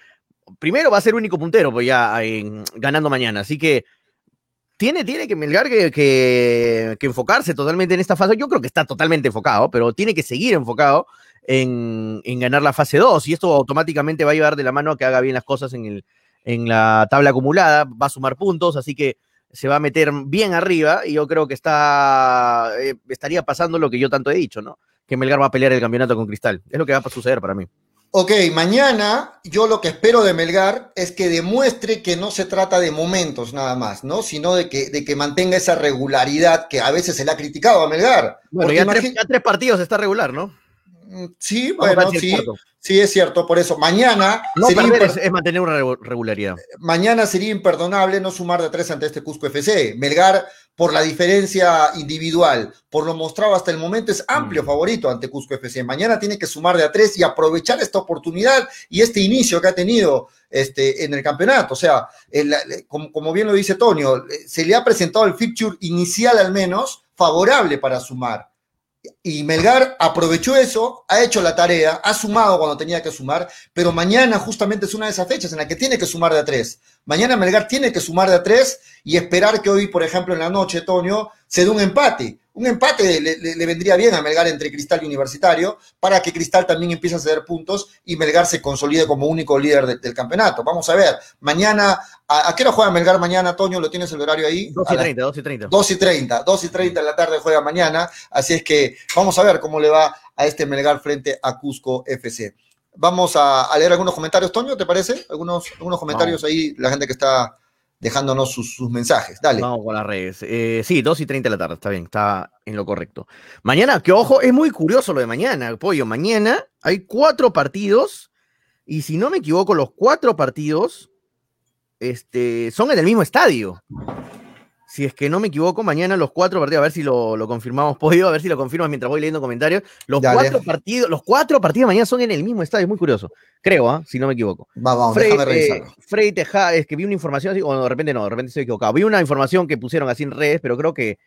primero va a ser único puntero, pues ya en- ganando mañana, así que tiene, tiene que Melgar que, que, que enfocarse totalmente en esta fase. Yo creo que está totalmente enfocado, pero tiene que seguir enfocado en, en ganar la fase 2 y esto automáticamente va a llevar de la mano a que haga bien las cosas en, el, en la tabla acumulada, va a sumar puntos, así que se va a meter bien arriba y yo creo que está eh, estaría pasando lo que yo tanto he dicho, ¿no? Que Melgar va a pelear el campeonato con Cristal. Es lo que va a suceder para mí. Ok, mañana yo lo que espero de Melgar es que demuestre que no se trata de momentos nada más, ¿no? Sino de que, de que mantenga esa regularidad que a veces se le ha criticado a Melgar. Bueno, Porque ya, tres, ya tres partidos está regular, ¿no? Mm, Sí, Vamos bueno, sí, sí es cierto, por eso mañana No sería, imper- es, es mantener una regu- regularidad. mañana sería imperdonable no sumar de tres ante este Cusco FC. Melgar, por la diferencia individual, por lo mostrado hasta el momento, es amplio Mm. favorito ante Cusco FC. Mañana tiene que sumar de a tres y aprovechar esta oportunidad y este inicio que ha tenido este, en el campeonato. O sea, el- el- como, como bien lo dice Tonio, eh, se le ha presentado el fixture inicial al menos favorable para sumar. Y Melgar aprovechó eso, ha hecho la tarea, ha sumado cuando tenía que sumar, pero mañana justamente es una de esas fechas en la que tiene que sumar de a tres. Mañana Melgar tiene que sumar de a tres y esperar que hoy, por ejemplo, en la noche, Toño, se dé un empate. Un empate le, le- le vendría bien a Melgar entre Cristal y Universitario para que Cristal también empiece a ceder puntos y Melgar se consolide como único líder de- del campeonato. Vamos a ver, mañana, ¿a, a qué hora juega Melgar mañana, Toño? ¿Lo tienes el horario ahí? 2 A y las 30, 2 y 30. 2 y 30, 2 y 30 de la tarde juega mañana, así es que vamos a ver cómo le va a este Melgar frente a Cusco FC. Vamos a, a leer algunos comentarios, Toño, ¿te parece? Algunos, algunos comentarios ahí, la gente que está dejándonos sus, sus mensajes. Dale. Vamos con las redes. Eh, sí, 2 y 30 de la tarde, está bien, está en lo correcto. Mañana, que ojo, es muy curioso lo de mañana, pollo. Mañana hay cuatro partidos y si no me equivoco, los cuatro partidos este, son en el mismo estadio. Si es que no me equivoco, mañana los cuatro partidos, a ver si lo, lo confirmamos, pollo, a ver si lo confirmas mientras voy leyendo comentarios. Los Dale. cuatro partidos, los cuatro partidos mañana son en el mismo estadio, es muy curioso. Creo, ¿ah? si no me equivoco. Va, vamos, Frey, déjame eh, revisarlo. Frey Teja, es que vi una información así, o de repente no, de repente estoy equivocado. Vi una información que pusieron así en redes, pero creo que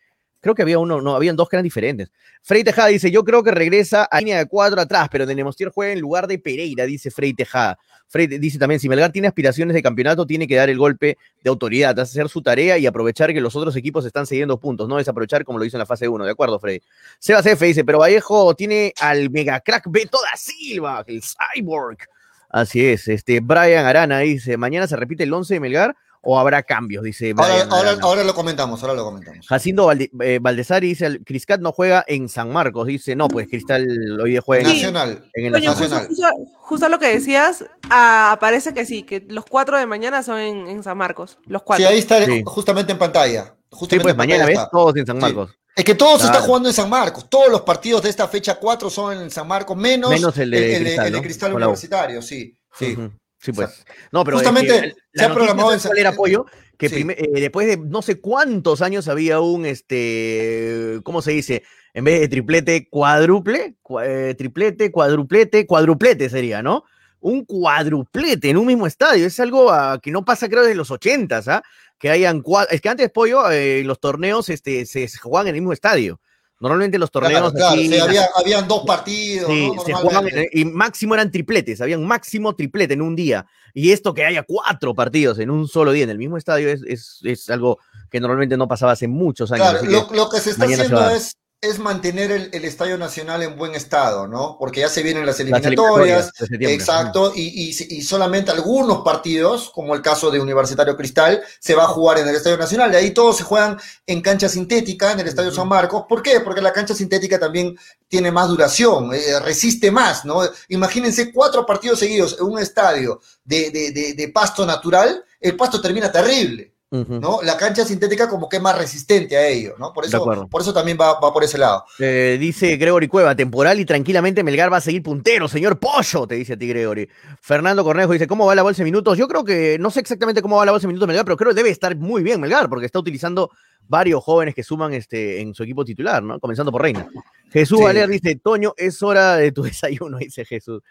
creo que había uno, no, habían dos que eran diferentes. Frey Tejada dice, yo creo que regresa a línea de cuatro atrás, pero de Nemostier juega en lugar de Pereira, dice Frey Tejada. Frey dice también, si Melgar tiene aspiraciones de campeonato, tiene que dar el golpe de autoridad, hacer su tarea y aprovechar que los otros equipos están cediendo puntos, no desaprovechar como lo hizo en la fase 1, ¿de acuerdo, Frey? Sebas F dice, pero Vallejo tiene al mega crack Beto da Silva, el cyborg. Así es, este Brian Arana dice, mañana se repite el 11 de Melgar o habrá cambios, dice Ahora, Brian ahora, lo comentamos, ahora lo comentamos. Jacindo Valde- eh, Valdesari dice, Criscat no juega en San Marcos, dice, no, pues Cristal hoy día juega en, Sí. Nacional. en el Coño, Nacional. justo, Nacional. justo- justo lo que decías, ah, parece que sí, que los cuatro de mañana son en, en San Marcos. Los Sí, cuatro. ahí está Sí. justamente en pantalla. Sí, pues mañana ves todos en San Sí. Marcos. Es que todo se está Claro. jugando en San Marcos. Todos los partidos de esta fecha 4 son en San Marcos, menos, Menos el de Cristal, el de ¿no? Cristal la U. Universitario, sí. sí. Sí, pues. No, pero Justamente es que se ha programado ¿sabes en era apoyo que Sí. eh, después de no sé cuántos años había un este ¿cómo se dice? En vez de triplete, cuádruple, cua- eh, triplete, cuadruplete, cuadruplete sería, ¿no? Un cuadruplete en un mismo estadio, es algo ah, que no pasa creo desde los ochentas, ¿ah? Que hayan cua- es que antes pollo eh, los torneos este se, se jugaban en el mismo estadio. Normalmente los torneos claro, así, sí, había, habían dos partidos, Sí, ¿no? se Normalmente. jugaban en- y máximo eran tripletes, habían máximo triplete en un día. Y esto que haya cuatro partidos en un solo día en el mismo estadio es, es, es algo que normalmente no pasaba hace muchos años. Claro, lo, que- lo que se está se haciendo es, es mantener el, el Estadio Nacional en buen estado, ¿no? Porque ya se vienen las las eliminatorias, exacto, y, y- y solamente algunos partidos, como el caso de Universitario Cristal, se va a jugar en el Estadio Nacional. De ahí todos se juegan en cancha sintética, en el Estadio San Marcos. ¿Por qué? Porque la cancha sintética también tiene más duración, eh, resiste más, ¿no? Imagínense cuatro partidos seguidos en un estadio de, de- de- de pasto natural, el pasto termina terrible. ¿No? La cancha sintética como que es más resistente a ello, ¿no? Por eso, por eso también va, va por ese lado. Eh, dice Gregory Cueva, temporal y tranquilamente Melgar va a seguir puntero, señor Pollo, te dice a ti Gregory. Fernando Cornejo dice, ¿cómo va la bolsa de minutos? Yo creo que, no sé exactamente cómo va la bolsa de minutos Melgar, pero creo que debe estar muy bien Melgar, porque está utilizando varios jóvenes que suman este, en su equipo titular, ¿no? Comenzando por Reina. Jesús Sí. Valer dice, Toño, es hora de tu desayuno, dice Jesús.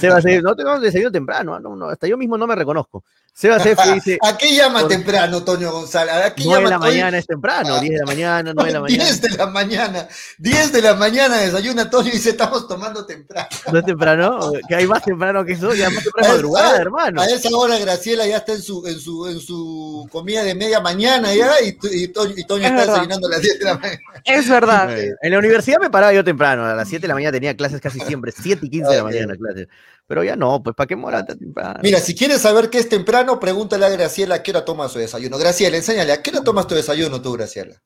Sebas, eh, no tengo desayuno temprano, ¿ah? no, no, hasta yo mismo no me reconozco. Sebas F dice, ¿A qué llama por- temprano, Toño González? ¿A qué 9 de llama la Toño? mañana es temprano, 10 de la mañana, 9 de la mañana. 10 de la mañana, 10 de la mañana desayuna Toño y dice estamos tomando temprano. ¿No es temprano? Que hay más temprano que eso, ya más temprano A madrugada, hermano. A esa hora Graciela ya está en su, en su, en su comida de media mañana ya y, Toño, y Toño Es está verdad. desayunando a las 10 de la mañana. Es verdad. En la universidad me paraba yo temprano, a las 7 de la mañana tenía clases casi siempre, 7 y 15 de la mañana clases. Pero ya no, pues ¿para qué morar tan temprano? Mira, si quieres saber qué es temprano, pregúntale a Graciela a qué hora toma su desayuno. Graciela, enséñale, ¿a qué hora tomas tu desayuno tú, Graciela?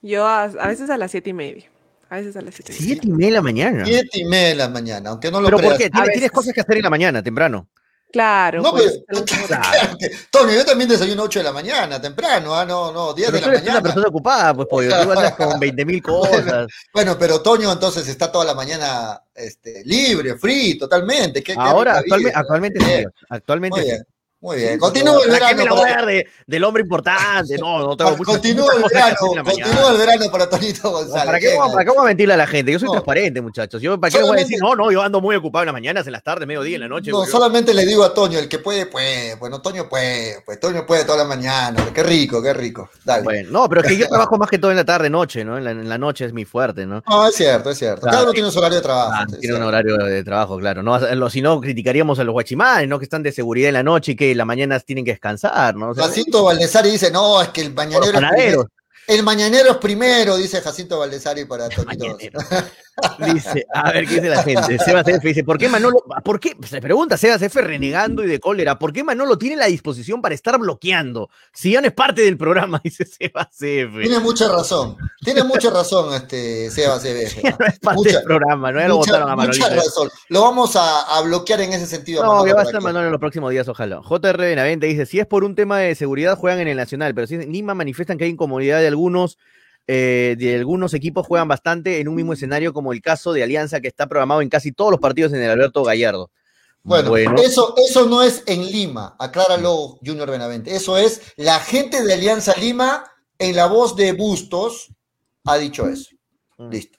Yo a, a veces a las siete y media. A veces a las siete y media. 7 y media de la mañana. Siete y media de la mañana, aunque no lo ¿Pero por creas. qué? ¿Tienes, tienes cosas que hacer en la mañana, temprano. Claro. No, pues, pero, claro que- Toño, yo también desayuno 8 de la mañana, temprano, ah, no, no, 10 Pero de tú la eres una mañana. persona ocupada, pues, pollo. Tú andas con 20 mil cosas. Bueno, pero Toño entonces está toda la mañana este, libre, free, totalmente. ¿Qué, qué Ahora, rica actualmente, actualmente sí. Actualmente Muy sí. Muy bien. Continúa el ¿Para qué me verano. la voy a dar de- del hombre importante? No, no tengo muchas, Continúa el verano, continúa el verano para Tonito González. ¿Para qué, ¿Para qué vamos a mentirle a la gente? Yo soy No. transparente, muchachos. Yo, ¿Para qué les voy a decir? Solamente- No, no, yo ando muy ocupado en las mañanas, en las tardes, mediodía, en la noche. No, solamente le digo a Toño, el que puede, puede. Bueno, Toño puede, pues Toño puede toda la mañana. Qué rico, qué rico. Dale. Bueno, no, pero es que yo trabajo más que todo en la tarde, noche, ¿no? En la, en la noche es mi fuerte, ¿no? No, es cierto, es cierto. Cada Claro. uno tiene su horario de trabajo. Ah, tiene un horario de trabajo, claro. No, si no, criticaríamos a los guachimanes, ¿no? Que están de seguridad en la noche y que en la mañana tienen que descansar, ¿no? O sea, Jacinto Valdesari dice, no, es que el mañanero es panaderos. primero. El mañanero es primero, dice Jacinto Valdesari para Tonito. Dice, a ver qué dice la gente. Sebas F dice, ¿por qué Manolo, por qué, se pregunta Sebas F renegando y de cólera, ¿por qué Manolo tiene la disposición para estar bloqueando? Si ya no es parte del programa, dice Sebas F. Tiene mucha razón. Tiene mucha razón este Seba CB. Ya no es parte Mucha- del programa, no ya lo Mucha, votaron a mucha Manolito. razón. Lo vamos a, a bloquear en ese sentido. No, Manolo que va a estar Manolo en los próximos días, ojalá. JR Benavente dice, si es por un tema de seguridad, juegan en el Nacional, pero si en Lima manifiestan que hay incomodidad de algunos, eh, de algunos equipos juegan bastante en un mismo escenario, como el caso de Alianza, que está programado en casi todos los partidos en el Alberto Gallardo. Bueno, Eso, eso no es en Lima, acláralo Junior Benavente. Eso es la gente de Alianza Lima, en la voz de Bustos, ha dicho eso. Listo.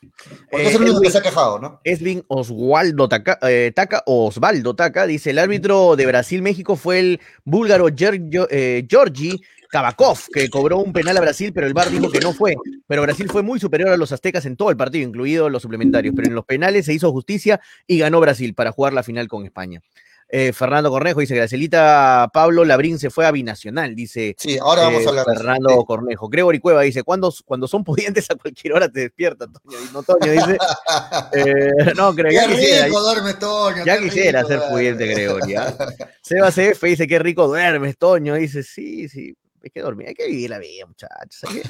Porque Eh, es el único que se ha quejado, ¿no? Esvin Oswaldo Taca, eh, Taca, Osvaldo Taca dice: el árbitro de Brasil-México fue el búlgaro eh, Georgi Kabakov, que cobró un penal a Brasil, pero el VAR dijo que no fue. Pero Brasil fue muy superior a los aztecas en todo el partido, incluidos los suplementarios. Pero en los penales se hizo justicia y ganó Brasil para jugar la final con España. Eh, Fernando Cornejo dice: Gracelita Pablo Labrín se fue a Binacional, dice. Sí, ahora vamos eh, a hablar de eso. Fernando Sí. Cornejo. Gregory Cueva dice: cuando, cuando son pudientes a cualquier hora te despierta, Toño. No, Toño dice: eh, No, creo ya quisiera, rico duerme Toño. ya quisiera rico ser pudiente, Gregory. ¿ah? Seba CF dice: Qué rico duermes, Toño. Dice: Sí, sí. Hay que dormir, hay que vivir la vida, muchachos. Hay que,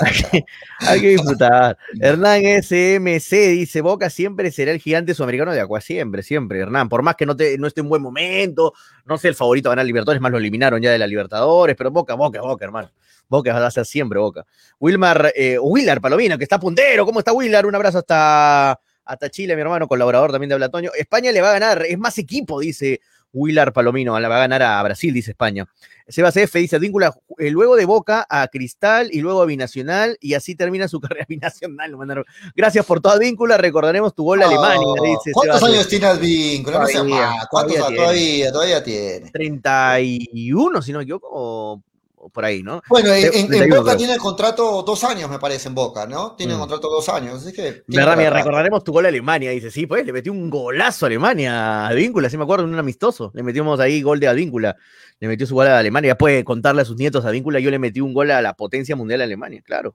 hay que- hay que disfrutar. Hernán SMC dice: Boca siempre será el gigante sudamericano de Agua. Siempre, siempre, Hernán. Por más que no, te, no esté en buen momento, no sea el favorito a ganar Libertadores, más lo eliminaron ya de la Libertadores, pero Boca, Boca, Boca, hermano. Boca va a ser siempre Boca. Wilmar, eh, Willard Palomino, que está puntero. ¿Cómo está Willard? Un abrazo hasta, hasta Chile, mi hermano, colaborador también de Habla Toño. España le va a ganar, es más equipo, dice Willard Palomino. La va a ganar a Brasil, dice España. Sebas F dice, Advíncula, eh, luego de Boca a Cristal y luego a Binacional y así termina su carrera binacional. mandaron. Gracias por toda Víncula, recordaremos tu gol a Alemania, Oh, dice ¿Cuántos Sebas años tiene Advíncula? No sé Todavía, más. ¿Cuántos todavía todavía, todavía, tiene? 31, si no me equivoco, o, o por ahí, ¿no? Bueno, en, en- en 31 Boca creo. tiene contrato dos años, me parece, en Boca, ¿no? Tiene Mm. contrato dos años, así que... ¿Verdad? Mira, recordaremos tu gol a Alemania. Dice, sí, pues le metió un golazo a Alemania a Advíncula, sí me acuerdo, en un amistoso. Le metimos ahí gol de Advíncula. Le metió su gol a Alemania. Ya puede contarle a sus nietos a Advíncula. Yo le metí un gol a la potencia mundial de Alemania, claro.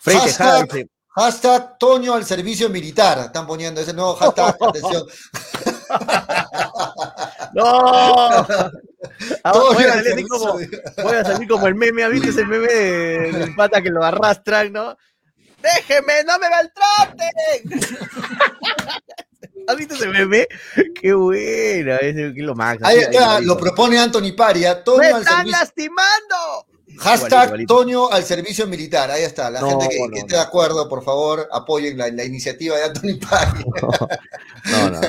Frey Hashtag, dice, hashtag Toño al servicio militar. Están poniendo ese nuevo hashtag. Atención. ¡No! Ahora voy, a al salir como, voy a salir como el meme. ¿has visto ese meme de- del pata que lo arrastran, no? ¡Déjeme, no me maltraten! ¿Has visto ese meme? ¡Qué buena! Es lo máximo. Ahí ahí, lo propone Anthony Paria. ¡Me Toño al están servicio. lastimando! Hashtag Igualito, igualito. Toño al servicio militar. Ahí está. La No, gente que, no, que no. esté de acuerdo, por favor, apoyen la, la iniciativa de Anthony Paria. No, no, no.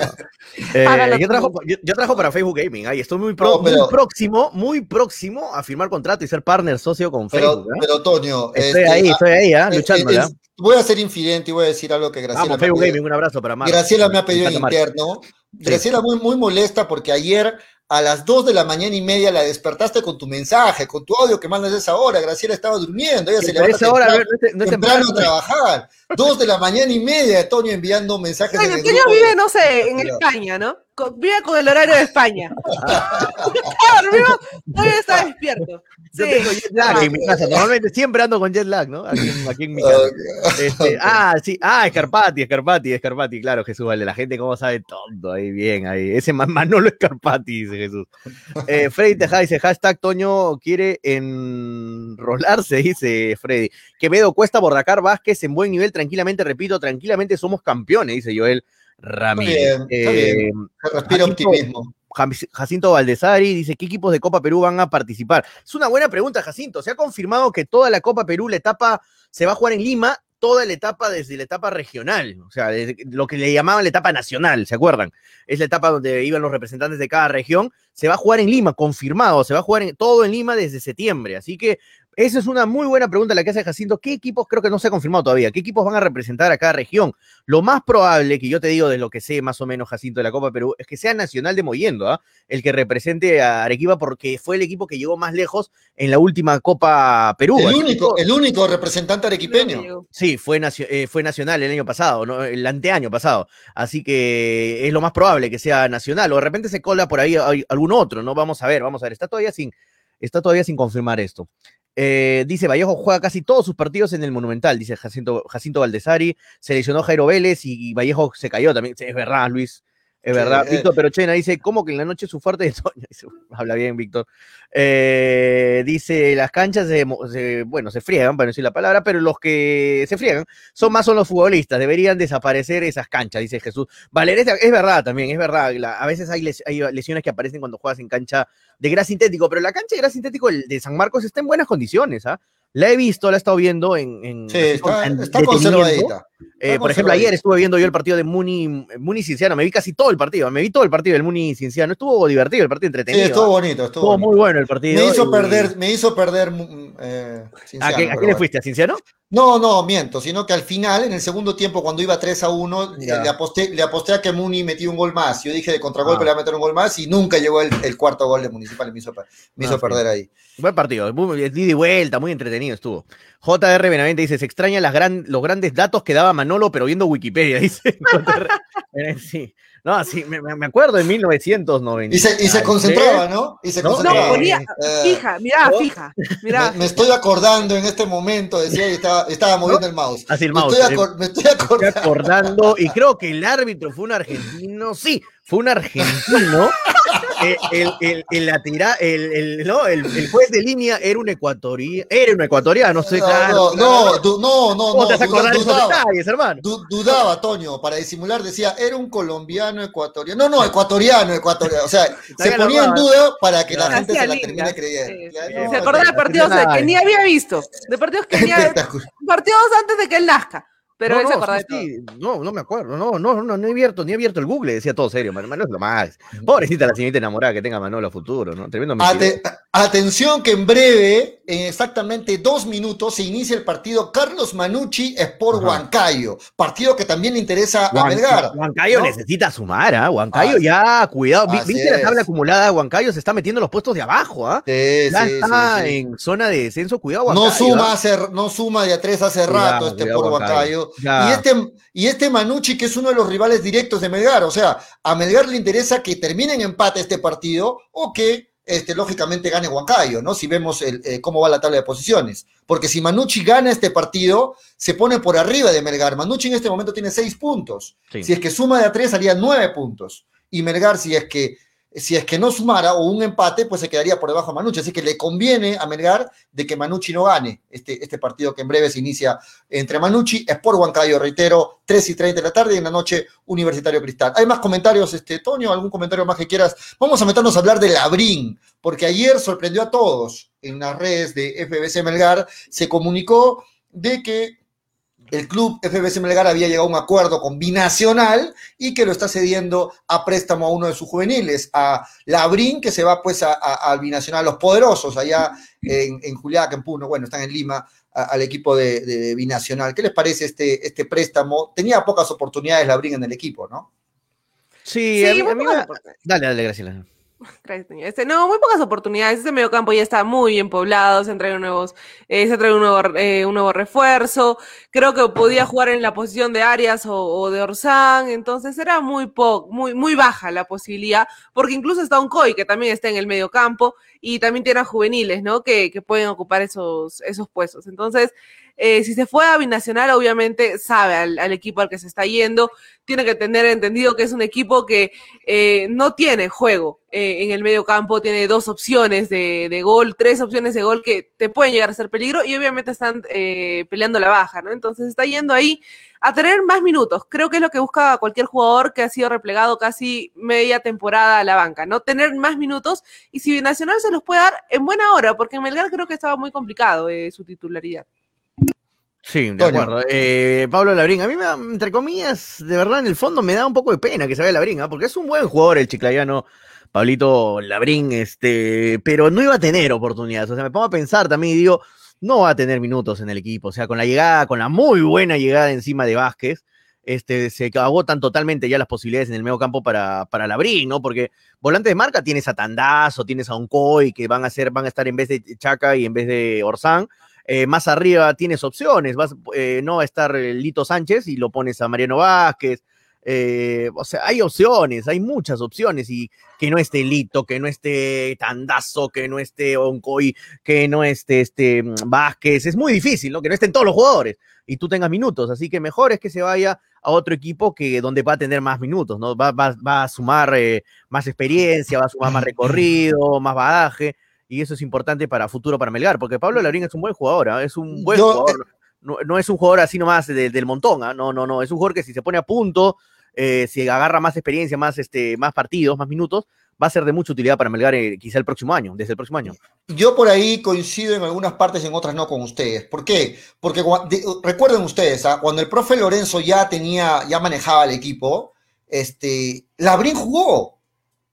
Eh, yo, trabajo, tú. yo, yo trabajo para Facebook Gaming. Ay, estoy muy, pro- No, pero- muy próximo, muy próximo a firmar contrato y ser partner socio con Pero, Facebook. ¿eh? pero Toño, Estoy este, ahí, ah, estoy ahí, ¿ah? eh, luchándola. eh, voy a ser infidente y voy a decir algo que Graciela. Vamos, me ha Facebook pedido. Gaming, un abrazo para Mar. Graciela me ha pedido en interno. Graciela muy, muy molesta porque ayer a las 2 de la mañana y media la despertaste con tu mensaje, con tu audio que mandas a esa hora. Graciela estaba durmiendo, ella se levanta esa hora, temprano, no es- no es temprano temprano. a trabajar. 2 de la mañana y media, Toño enviando mensajes. en Toño, el Toño vive, de- no sé, en. España, ¿no? Con- vive con el horario de España. todavía está despierto. Yo tengo jet lag en mi casa. Normalmente siempre ando con jet lag, ¿no? Aquí, en- aquí en mi casa. Este, ah, sí. Ah, Escarpati, Escarpati, Escarpati. Claro, Jesús, vale. La gente, ¿cómo sabe todo? Ahí, bien, ahí. Ese man- Manolo Escarpati, dice Jesús. Eh, Freddy Tejada dice, hashtag Toño quiere enrolarse, dice Freddy. Quevedo Cuesta, Bordacar, Vázquez en buen nivel, tranquilamente, repito, tranquilamente somos campeones, dice Joel Ramírez. bien, está Eh, bien. Se respira Jacinto- optimismo. Jac- Jacinto Valdesari dice, ¿qué equipos de Copa Perú van a participar? Es una buena pregunta, Jacinto. Se ha confirmado que toda la Copa Perú, la etapa, se va a jugar en Lima, toda la etapa desde la etapa regional, o sea, lo que le llamaban la etapa nacional, ¿se acuerdan? Es la etapa donde iban los representantes de cada región. Se va a jugar en Lima, confirmado, se va a jugar en, todo en Lima desde septiembre. Así que esa es una muy buena pregunta la que hace Jacinto. ¿Qué equipos, creo que no se ha confirmado todavía, qué equipos van a representar a cada región? Lo más probable, que yo te digo de lo que sé más o menos, Jacinto, de la Copa Perú, es que sea Nacional de Moyendo, ¿ah? el que represente a Arequipa porque fue el equipo que llegó más lejos en la última Copa Perú. El único, el único representante arequipeño. Sí, fue, nacio- eh, fue nacional el año pasado, ¿no? el anteaño pasado. Así que es lo más probable que sea nacional. O de repente se cola por ahí hay algún otro, ¿no? Vamos a ver, vamos a ver. Está todavía sin, está todavía sin confirmar esto. Eh, dice Vallejo juega casi todos sus partidos en el Monumental, dice Jacinto, Jacinto Valdesari. Seleccionó Jairo Vélez y Vallejo se cayó también. Es verdad, Luis. Es Sí, verdad. eh. Víctor Perochena dice, ¿cómo que en la noche es su fuerte de Toño? Habla bien, Víctor. Eh, dice, las canchas se, bueno, se friegan, para no decir la palabra, pero los que se friegan son más son los futbolistas. Deberían desaparecer esas canchas, dice Jesús. Valer, es, es verdad también, es verdad. la- a veces hay, les- hay lesiones que aparecen cuando juegas en cancha de gras sintético, pero la cancha de gras sintético de San Marcos está en buenas condiciones, ¿ah? La he visto, la he estado viendo en... en Sí, está, está conservadita. Eh, por ejemplo, ayer estuve viendo yo el partido de Muni, Muni Cienciano, me vi casi todo el partido, me vi todo el partido del Muni Cienciano, estuvo divertido el partido, Sí, entretenido. estuvo ¿ah? bonito, estuvo, Estuvo bonito. muy bueno el partido. Me hizo y- perder, me hizo perder. mm, eh, ¿A, Cinciano, qué- a quién le fuiste? ¿A Cienciano? No, no, miento, sino que al final, en el segundo tiempo, cuando iba 3 a 1, eh, le, aposté, le aposté a que Muni metía un gol más. Yo dije de contragolpe Ah. le iba a meter un gol más y nunca llegó el, el cuarto gol de Municipal y me hizo, me hizo Ah, sí. perder ahí. Buen partido, ida y vuelta, muy entretenido estuvo. JR Benavente dice, se extraña las gran, los grandes datos que daba Manolo, pero viendo Wikipedia, dice. Eh, sí, no, sí, me, me acuerdo en 1990. Y se, y se concentraba, ¿no? Y se No, No, concentraba. ponía Eh, fija, mirá, ¿no? fija, mirá. me, me estoy acordando en este momento, decía, y estaba, estaba moviendo el mouse. Así el Me mouse, estoy, eh. acor- me estoy estoy acordando. acordando, y creo que el árbitro fue un argentino, sí, fue un argentino. El, el, el, la tira- el, el- no, el, el juez de línea era un ecuatoriano, era un ecuatoriano, no sé, No, claro. no, claro. no, du- no, no, ¿Cómo no, te vas a acordar de duda- esos dudaba. detalles, hermano? Du- dudaba, Toño, para disimular decía, era un colombiano ecuatoriano. No, no, ecuatoriano, ecuatoriano. O sea, se ponía en duda para que la gente Hacía se la termine creyendo. Sí, sí, Claro, sí. no, Se acordaba de partidos que ni había visto, de partidos que ni había, Espectacular. partidos antes de que él nazca, pero No, él se no, acordaba sí, de todo. sí, no, no me acuerdo, no, no, no, no he abierto, ni he abierto el Google, decía todo serio, Manolo es lo más. Pobrecita la señorita enamorada que tenga Manolo a futuro, ¿no? Tremendo. Ate- atención que en breve, en exactamente dos minutos, se inicia el partido Carlos Manucci Sport Ajá. Huancayo. Partido que también le interesa a Melgar. Huancayo ¿no? necesita sumar, ¿ah? Huancayo Así- ya, cuidado. ¿Viste la es. tabla acumulada de Huancayo? Se está metiendo en los puestos de abajo, ¿ah? Sí, Ya sí, está sí, en zona de descenso, cuidado, No Huancayo. suma, ¿ah? hace, no suma de a tres hace Cuidado, rato este cuidado, por Huancayo. Huancayo. Y este, y este Manucci, que es uno de los rivales directos de Melgar. O sea, a Melgar le interesa que termine en empate este partido o que, este, lógicamente, gane Huancayo, ¿no? Si vemos el, eh, cómo va la tabla de posiciones. Porque si Manucci gana este partido, se pone por arriba de Melgar. Manucci en este momento tiene seis puntos. Sí. Si es que suma de a tres, haría nueve puntos. Y Melgar, si es que si es que no sumara o un empate, pues se quedaría por debajo de Manucci. Así que le conviene a Melgar de que Manucci no gane este, este partido que en breve se inicia entre Manucci, Sport Huancayo, reitero, 3 y 30 de la tarde y en la noche Universitario Cristal. ¿Hay más comentarios, este, Toño? ¿Algún comentario más que quieras? Vamos a meternos a hablar de Labrín, porque ayer sorprendió a todos en las redes de FBC Melgar, se comunicó de que el club FBC Melgar había llegado a un acuerdo con Binacional y que lo está cediendo a préstamo a uno de sus juveniles, a Labrín, que se va pues a, a- al Binacional Los Poderosos, allá en, en Juliaca, en Puno, bueno, están en Lima, a- al equipo de, de Binacional. ¿Qué les parece este, este préstamo? Tenía pocas oportunidades Labrín en el equipo, ¿no? Sí, a mí- a mí oportunidades. Dale, dale, Graciela. Gracias. Este, no, muy pocas oportunidades. Este mediocampo ya está muy bien poblado, se trae nuevos, eh, se trae un nuevo, eh, un nuevo refuerzo. Creo que podía jugar en la posición de Arias o, de Orsán, entonces era muy po muy, muy baja la posibilidad, porque incluso está un Coy que también está en el mediocampo y también tiene a juveniles, ¿no? Que, que pueden ocupar esos, esos puestos. Entonces, eh, si se fue a Binacional, obviamente sabe al, equipo al que se está yendo, tiene que tener entendido que es un equipo que eh, no tiene juego eh, en el medio campo, tiene dos opciones de, gol, tres opciones de gol que te pueden llegar a ser peligro y obviamente están eh, peleando la baja, ¿no? Entonces está yendo ahí a tener más minutos. Creo que es lo que busca cualquier jugador que ha sido replegado casi media temporada a la banca, ¿no? Tener más minutos y si Binacional se los puede dar en buena hora, porque en Melgar creo que estaba muy complicado su titularidad. Sí, de Toño. acuerdo. Eh, Pablo Labrín, a mí, me, entre comillas, de verdad, en el fondo me da un poco de pena que se vaya Labrín, ¿eh? porque es un buen jugador el chiclayano, Pablito Labrín, este, pero no iba a tener oportunidades. O sea, me pongo a pensar también y digo, no va a tener minutos en el equipo. O sea, con la llegada, con la muy buena llegada encima de Vázquez, este, se agotan totalmente ya las posibilidades en el medio campo para, para Labrín, ¿no? Porque volante de marca tienes a Tandazo, tienes a Oncoy, que van a ser, van a estar en vez de Chaca y en vez de Orsán. Eh, más arriba tienes opciones, vas, eh, no va a estar Lito Sánchez y lo pones a Mariano Vázquez. Eh, o sea, hay opciones, hay muchas opciones y que no esté Lito, que no esté Tandazo, que no esté Oncoy, que no esté este Vázquez, es muy difícil, ¿no? Que no estén todos los jugadores y tú tengas minutos, así que mejor es que se vaya a otro equipo que donde va a tener más minutos, ¿no? Va, va, va a sumar eh, más experiencia, va a sumar más recorrido, más badaje y eso es importante para futuro para Melgar, porque Pablo Larín es un buen jugador, ¿eh? es un buen Yo, jugador. No, no, es un jugador así nomás de, del montón, ¿eh? no, no, no, es un jugador que si se pone a punto, eh, si agarra más experiencia, más, este, más partidos, más minutos, va a ser de mucha utilidad para Melgar eh, quizá el próximo año, desde el próximo año. Yo por ahí coincido en algunas partes y en otras no con ustedes. ¿Por qué? Porque de, recuerden ustedes, ¿ah? cuando el profe Lorenzo ya tenía, ya manejaba el equipo, este, Labrín jugó.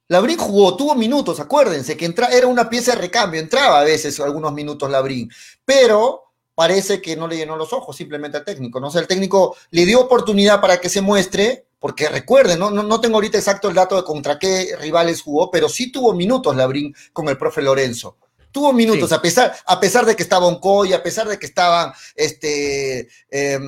Labrín jugó, tuvo minutos, acuérdense que entra, era una pieza de recambio, entraba a veces algunos minutos Labrín, pero parece que no le llenó los ojos simplemente al técnico, ¿no? O sea, el técnico le dio oportunidad para que se muestre, porque recuerden, ¿no? No, no tengo ahorita exacto el dato de contra qué rivales jugó, pero sí tuvo minutos Labrín con el profe Lorenzo. Tuvo minutos, sí. a, pesar, a pesar de que estaba Oncoy, a pesar de que estaban este, eh,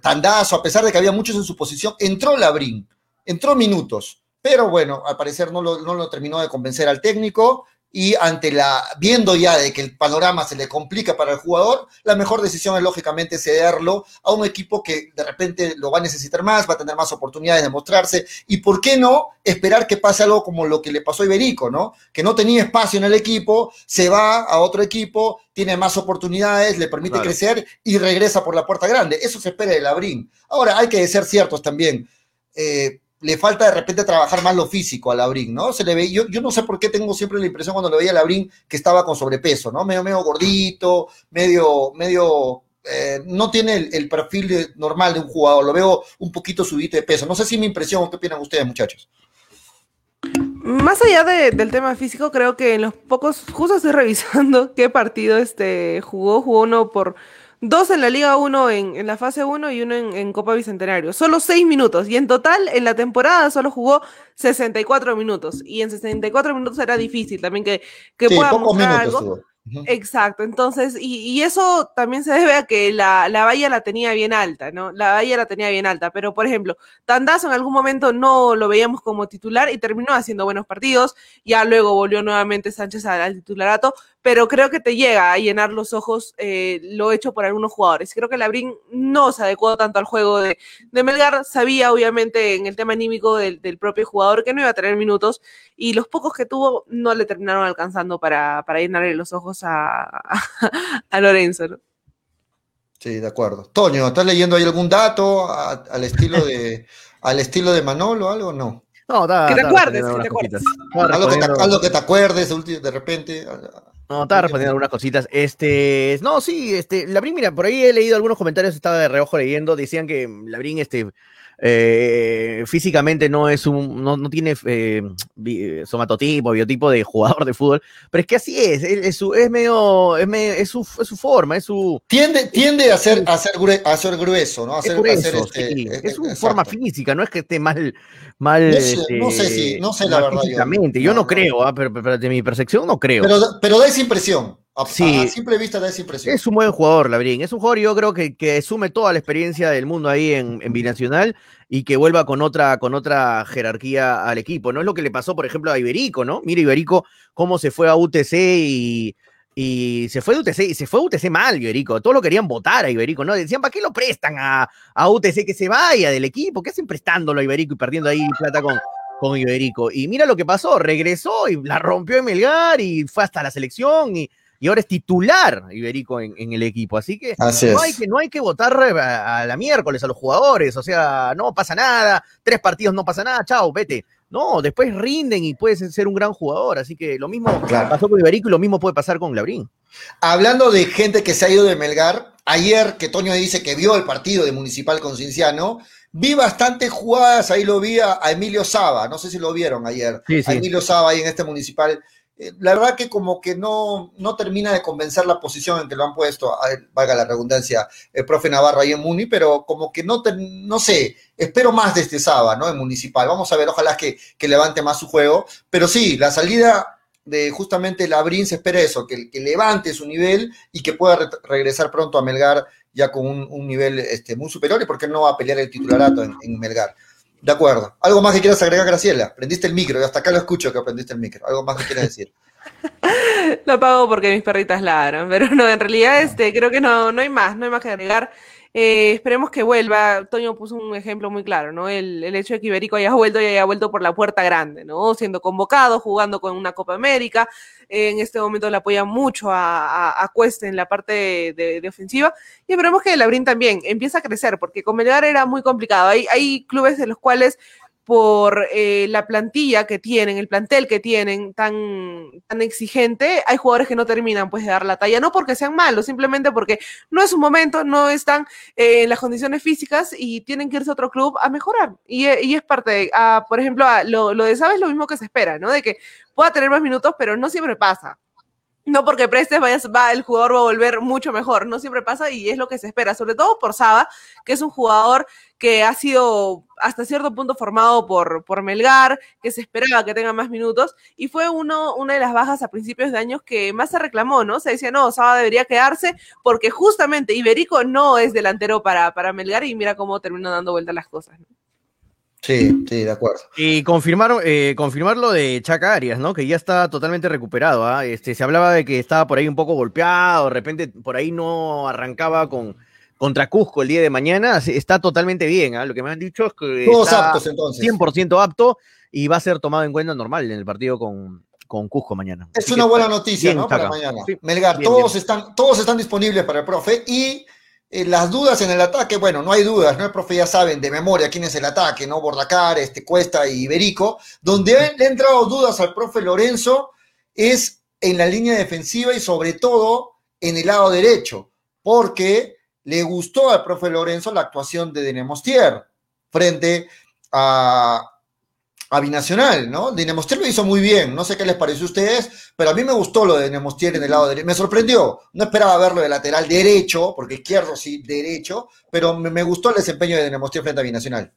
Tandazo, a pesar de que había muchos en su posición, entró Labrín, entró minutos. Pero bueno, al parecer no lo, no lo terminó de convencer al técnico y ante la, viendo ya de que el panorama se le complica para el jugador, la mejor decisión es lógicamente cederlo a un equipo que de repente lo va a necesitar más, va a tener más oportunidades de mostrarse y por qué no esperar que pase algo como lo que le pasó a Iberico, ¿no? Que no tenía espacio en el equipo, se va a otro equipo, tiene más oportunidades, le permite claro. crecer y regresa por la puerta grande. Eso se espera de Labrín. Ahora, hay que ser ciertos también. Eh, le falta de repente trabajar más lo físico a Labrín, ¿no? Se le ve, yo, yo no sé por qué tengo siempre la impresión cuando le veía a Labrín que estaba con sobrepeso, ¿no? Medio, medio gordito, medio, medio, eh, no tiene el, perfil de, normal de un jugador, lo veo un poquito subito de peso. No sé si mi impresión qué opinan ustedes, muchachos. Más allá de, del tema físico, creo que en los pocos, justo estoy revisando qué partido este jugó, jugó uno por dos en la Liga 1 en, en, la fase 1 y uno en, en, Copa Bicentenario. Solo seis minutos. Y en total, en la temporada solo jugó 64 minutos. Y en 64 minutos era difícil también que, que sí, pueda mostrar algo. Exacto, entonces, y, y, eso también se debe a que la, la valla la tenía bien alta, ¿no? La valla la tenía bien alta, pero por ejemplo, Tandazo en algún momento no lo veíamos como titular y terminó haciendo buenos partidos, ya luego volvió nuevamente Sánchez al, al titularato, pero creo que te llega a llenar los ojos eh, lo hecho por algunos jugadores. Creo que Labrín no se adecuó tanto al juego de, de Melgar, sabía obviamente en el tema anímico del, del, propio jugador que no iba a tener minutos y los pocos que tuvo no le terminaron alcanzando para, para llenarle los ojos a, a, a Lorenzo. ¿no? Sí, de acuerdo. Toño, ¿estás leyendo ahí algún dato a, al estilo de al estilo de Manolo o algo? No. No, da, que te da, acuerdes, que te acuerdes. Algo que te, algo que te acuerdes de repente. No, estaba respondiendo algunas cositas. Este, no, sí, este, Labrín, mira, por ahí he leído algunos comentarios, estaba de reojo leyendo, decían que Labrín, este, eh, físicamente no es un, no, no tiene eh, bi- somatotipo, biotipo de jugador de fútbol, pero es que así es, es, es su, es medio, es, medio- es su, es su forma, es su, Tiende, tiende a ser, a ser, grue- a ser grueso, ¿no? A es ser, a grueso, ser, este, sí, eh, es su exacto. forma física, no es que esté mal, mal, No sé, este, no sé si- no sé la verdad yo. No, creo, ah, pero, pero de mi percepción no creo. Pero, pero da esa impresión. A, Sí. a simple vista da esa impresión. Es un buen jugador, Labrín. Es un jugador, yo creo que, que sume toda la experiencia del mundo ahí en, en Binacional y que vuelva con otra, con otra jerarquía al equipo. No es lo que le pasó, por ejemplo, a Iberico, ¿no? Mira Iberico cómo se fue a UTC y, y se fue de UTC y se fue a UTC mal, Iberico. Todos lo querían votar a Iberico, ¿no? Decían, ¿para qué lo prestan a, a UTC que se vaya del equipo? ¿Qué hacen prestándolo a Iberico y perdiendo ahí plata con, con Iberico? Y mira lo que pasó, regresó y la rompió en Melgar y fue hasta la selección y, y ahora es titular Iberico en, en el equipo. Así que Así no hay que, no hay que votar a, a la miércoles a los jugadores, o sea, no pasa nada, tres partidos no pasa nada, chao, vete. No, después rinden y puedes ser un gran jugador, así que lo mismo Claro. pasó con Iberico y lo mismo puede pasar con Labrín. Hablando de gente que se ha ido de Melgar, ayer que Toño dice que vio el partido de Municipal con Cinciano, vi bastantes jugadas, ahí lo vi a, a Emilio Saba, no sé si lo vieron ayer, Sí, sí. a Emilio Saba ahí en este Municipal. Eh, La verdad que como que no, no termina de convencer la posición en que lo han puesto, valga la redundancia, el profe Navarro ahí en Muni, pero como que no, no sé, espero más de este Saba, ¿no? En Municipal. Vamos a ver, ojalá que, que levante más su juego. Pero sí, la salida de justamente Labrín se espera eso, que, que levante su nivel y que pueda re- regresar pronto a Melgar ya con un, un nivel este, muy superior y porque no va a pelear el titularato en, en Melgar. De acuerdo. ¿Algo más que quieras agregar, Graciela? Prendiste el micro, y hasta acá lo escucho que prendiste el micro. ¿Algo más que quieras decir? Lo apago porque mis perritas ladran, pero no, en realidad este, creo que no, no hay más, no hay más que agregar. Eh, esperemos que vuelva. Toño puso un ejemplo muy claro, ¿no? El, el hecho de que Iberico haya vuelto y haya vuelto por la puerta grande, ¿no? Siendo convocado, jugando con una Copa América. Eh, en este momento le apoya mucho a, a, Cuesta en la parte de ofensiva. Y esperemos que Labrín también empiece a crecer, porque con Melgar era muy complicado. Hay, hay clubes de los cuales por eh, la plantilla que tienen, el plantel que tienen tan, tan exigente, hay jugadores que no terminan pues de dar la talla, no porque sean malos, simplemente porque no es su momento, no están eh, en las condiciones físicas y tienen que irse a otro club a mejorar. Y, eh, y es parte de, ah, por ejemplo, ah, lo, lo de Saba es lo mismo que se espera, ¿no? De que pueda tener más minutos, pero no siempre pasa. No porque prestes, vayas, va, el jugador va a volver mucho mejor. No siempre pasa y es lo que se espera, sobre todo por Saba, que es un jugador que ha sido hasta cierto punto formado por, por Melgar, que se esperaba que tenga más minutos, y fue uno, una de las bajas a principios de años que más se reclamó, ¿no? Se decía, no, Saba debería quedarse, porque justamente Iberico no es delantero para, para Melgar, y mira cómo terminó dando vuelta las cosas. ¿no? Sí, sí, de acuerdo. Y confirmaron, eh, confirmar lo de Chaca Arias, ¿no? Que ya está totalmente recuperado. ¿ah? Este, se hablaba de que estaba por ahí un poco golpeado, de repente por ahí no arrancaba con contra Cusco el día de mañana. Está totalmente bien. ¿ah? Lo que me han dicho es que Todos está aptos entonces. 100% apto y va a ser tomado en cuenta normal en el partido con, con Cusco mañana. Es Así una buena noticia, ¿no? Para mañana. Sí. Melgar, Bien, todos, bien. Están, todos están disponibles para el profe y eh, las dudas en el ataque, bueno, no hay dudas, ¿no? El profe ya saben de memoria quién es el ataque, ¿no? Bordacar, este, Cuesta y Iberico. Donde le han entrado dudas al profe Lorenzo es en la línea defensiva y sobre todo en el lado derecho, porque le gustó al profe Lorenzo la actuación de Denemostier frente a, a Binacional, ¿no? Dinemostier lo hizo muy bien, no sé qué les pareció a ustedes, pero a mí me gustó lo de Dinemostier en el lado derecho, me sorprendió, no esperaba verlo de lateral derecho, porque izquierdo sí, derecho, pero me, me gustó el desempeño de Dinemostier frente a Binacional.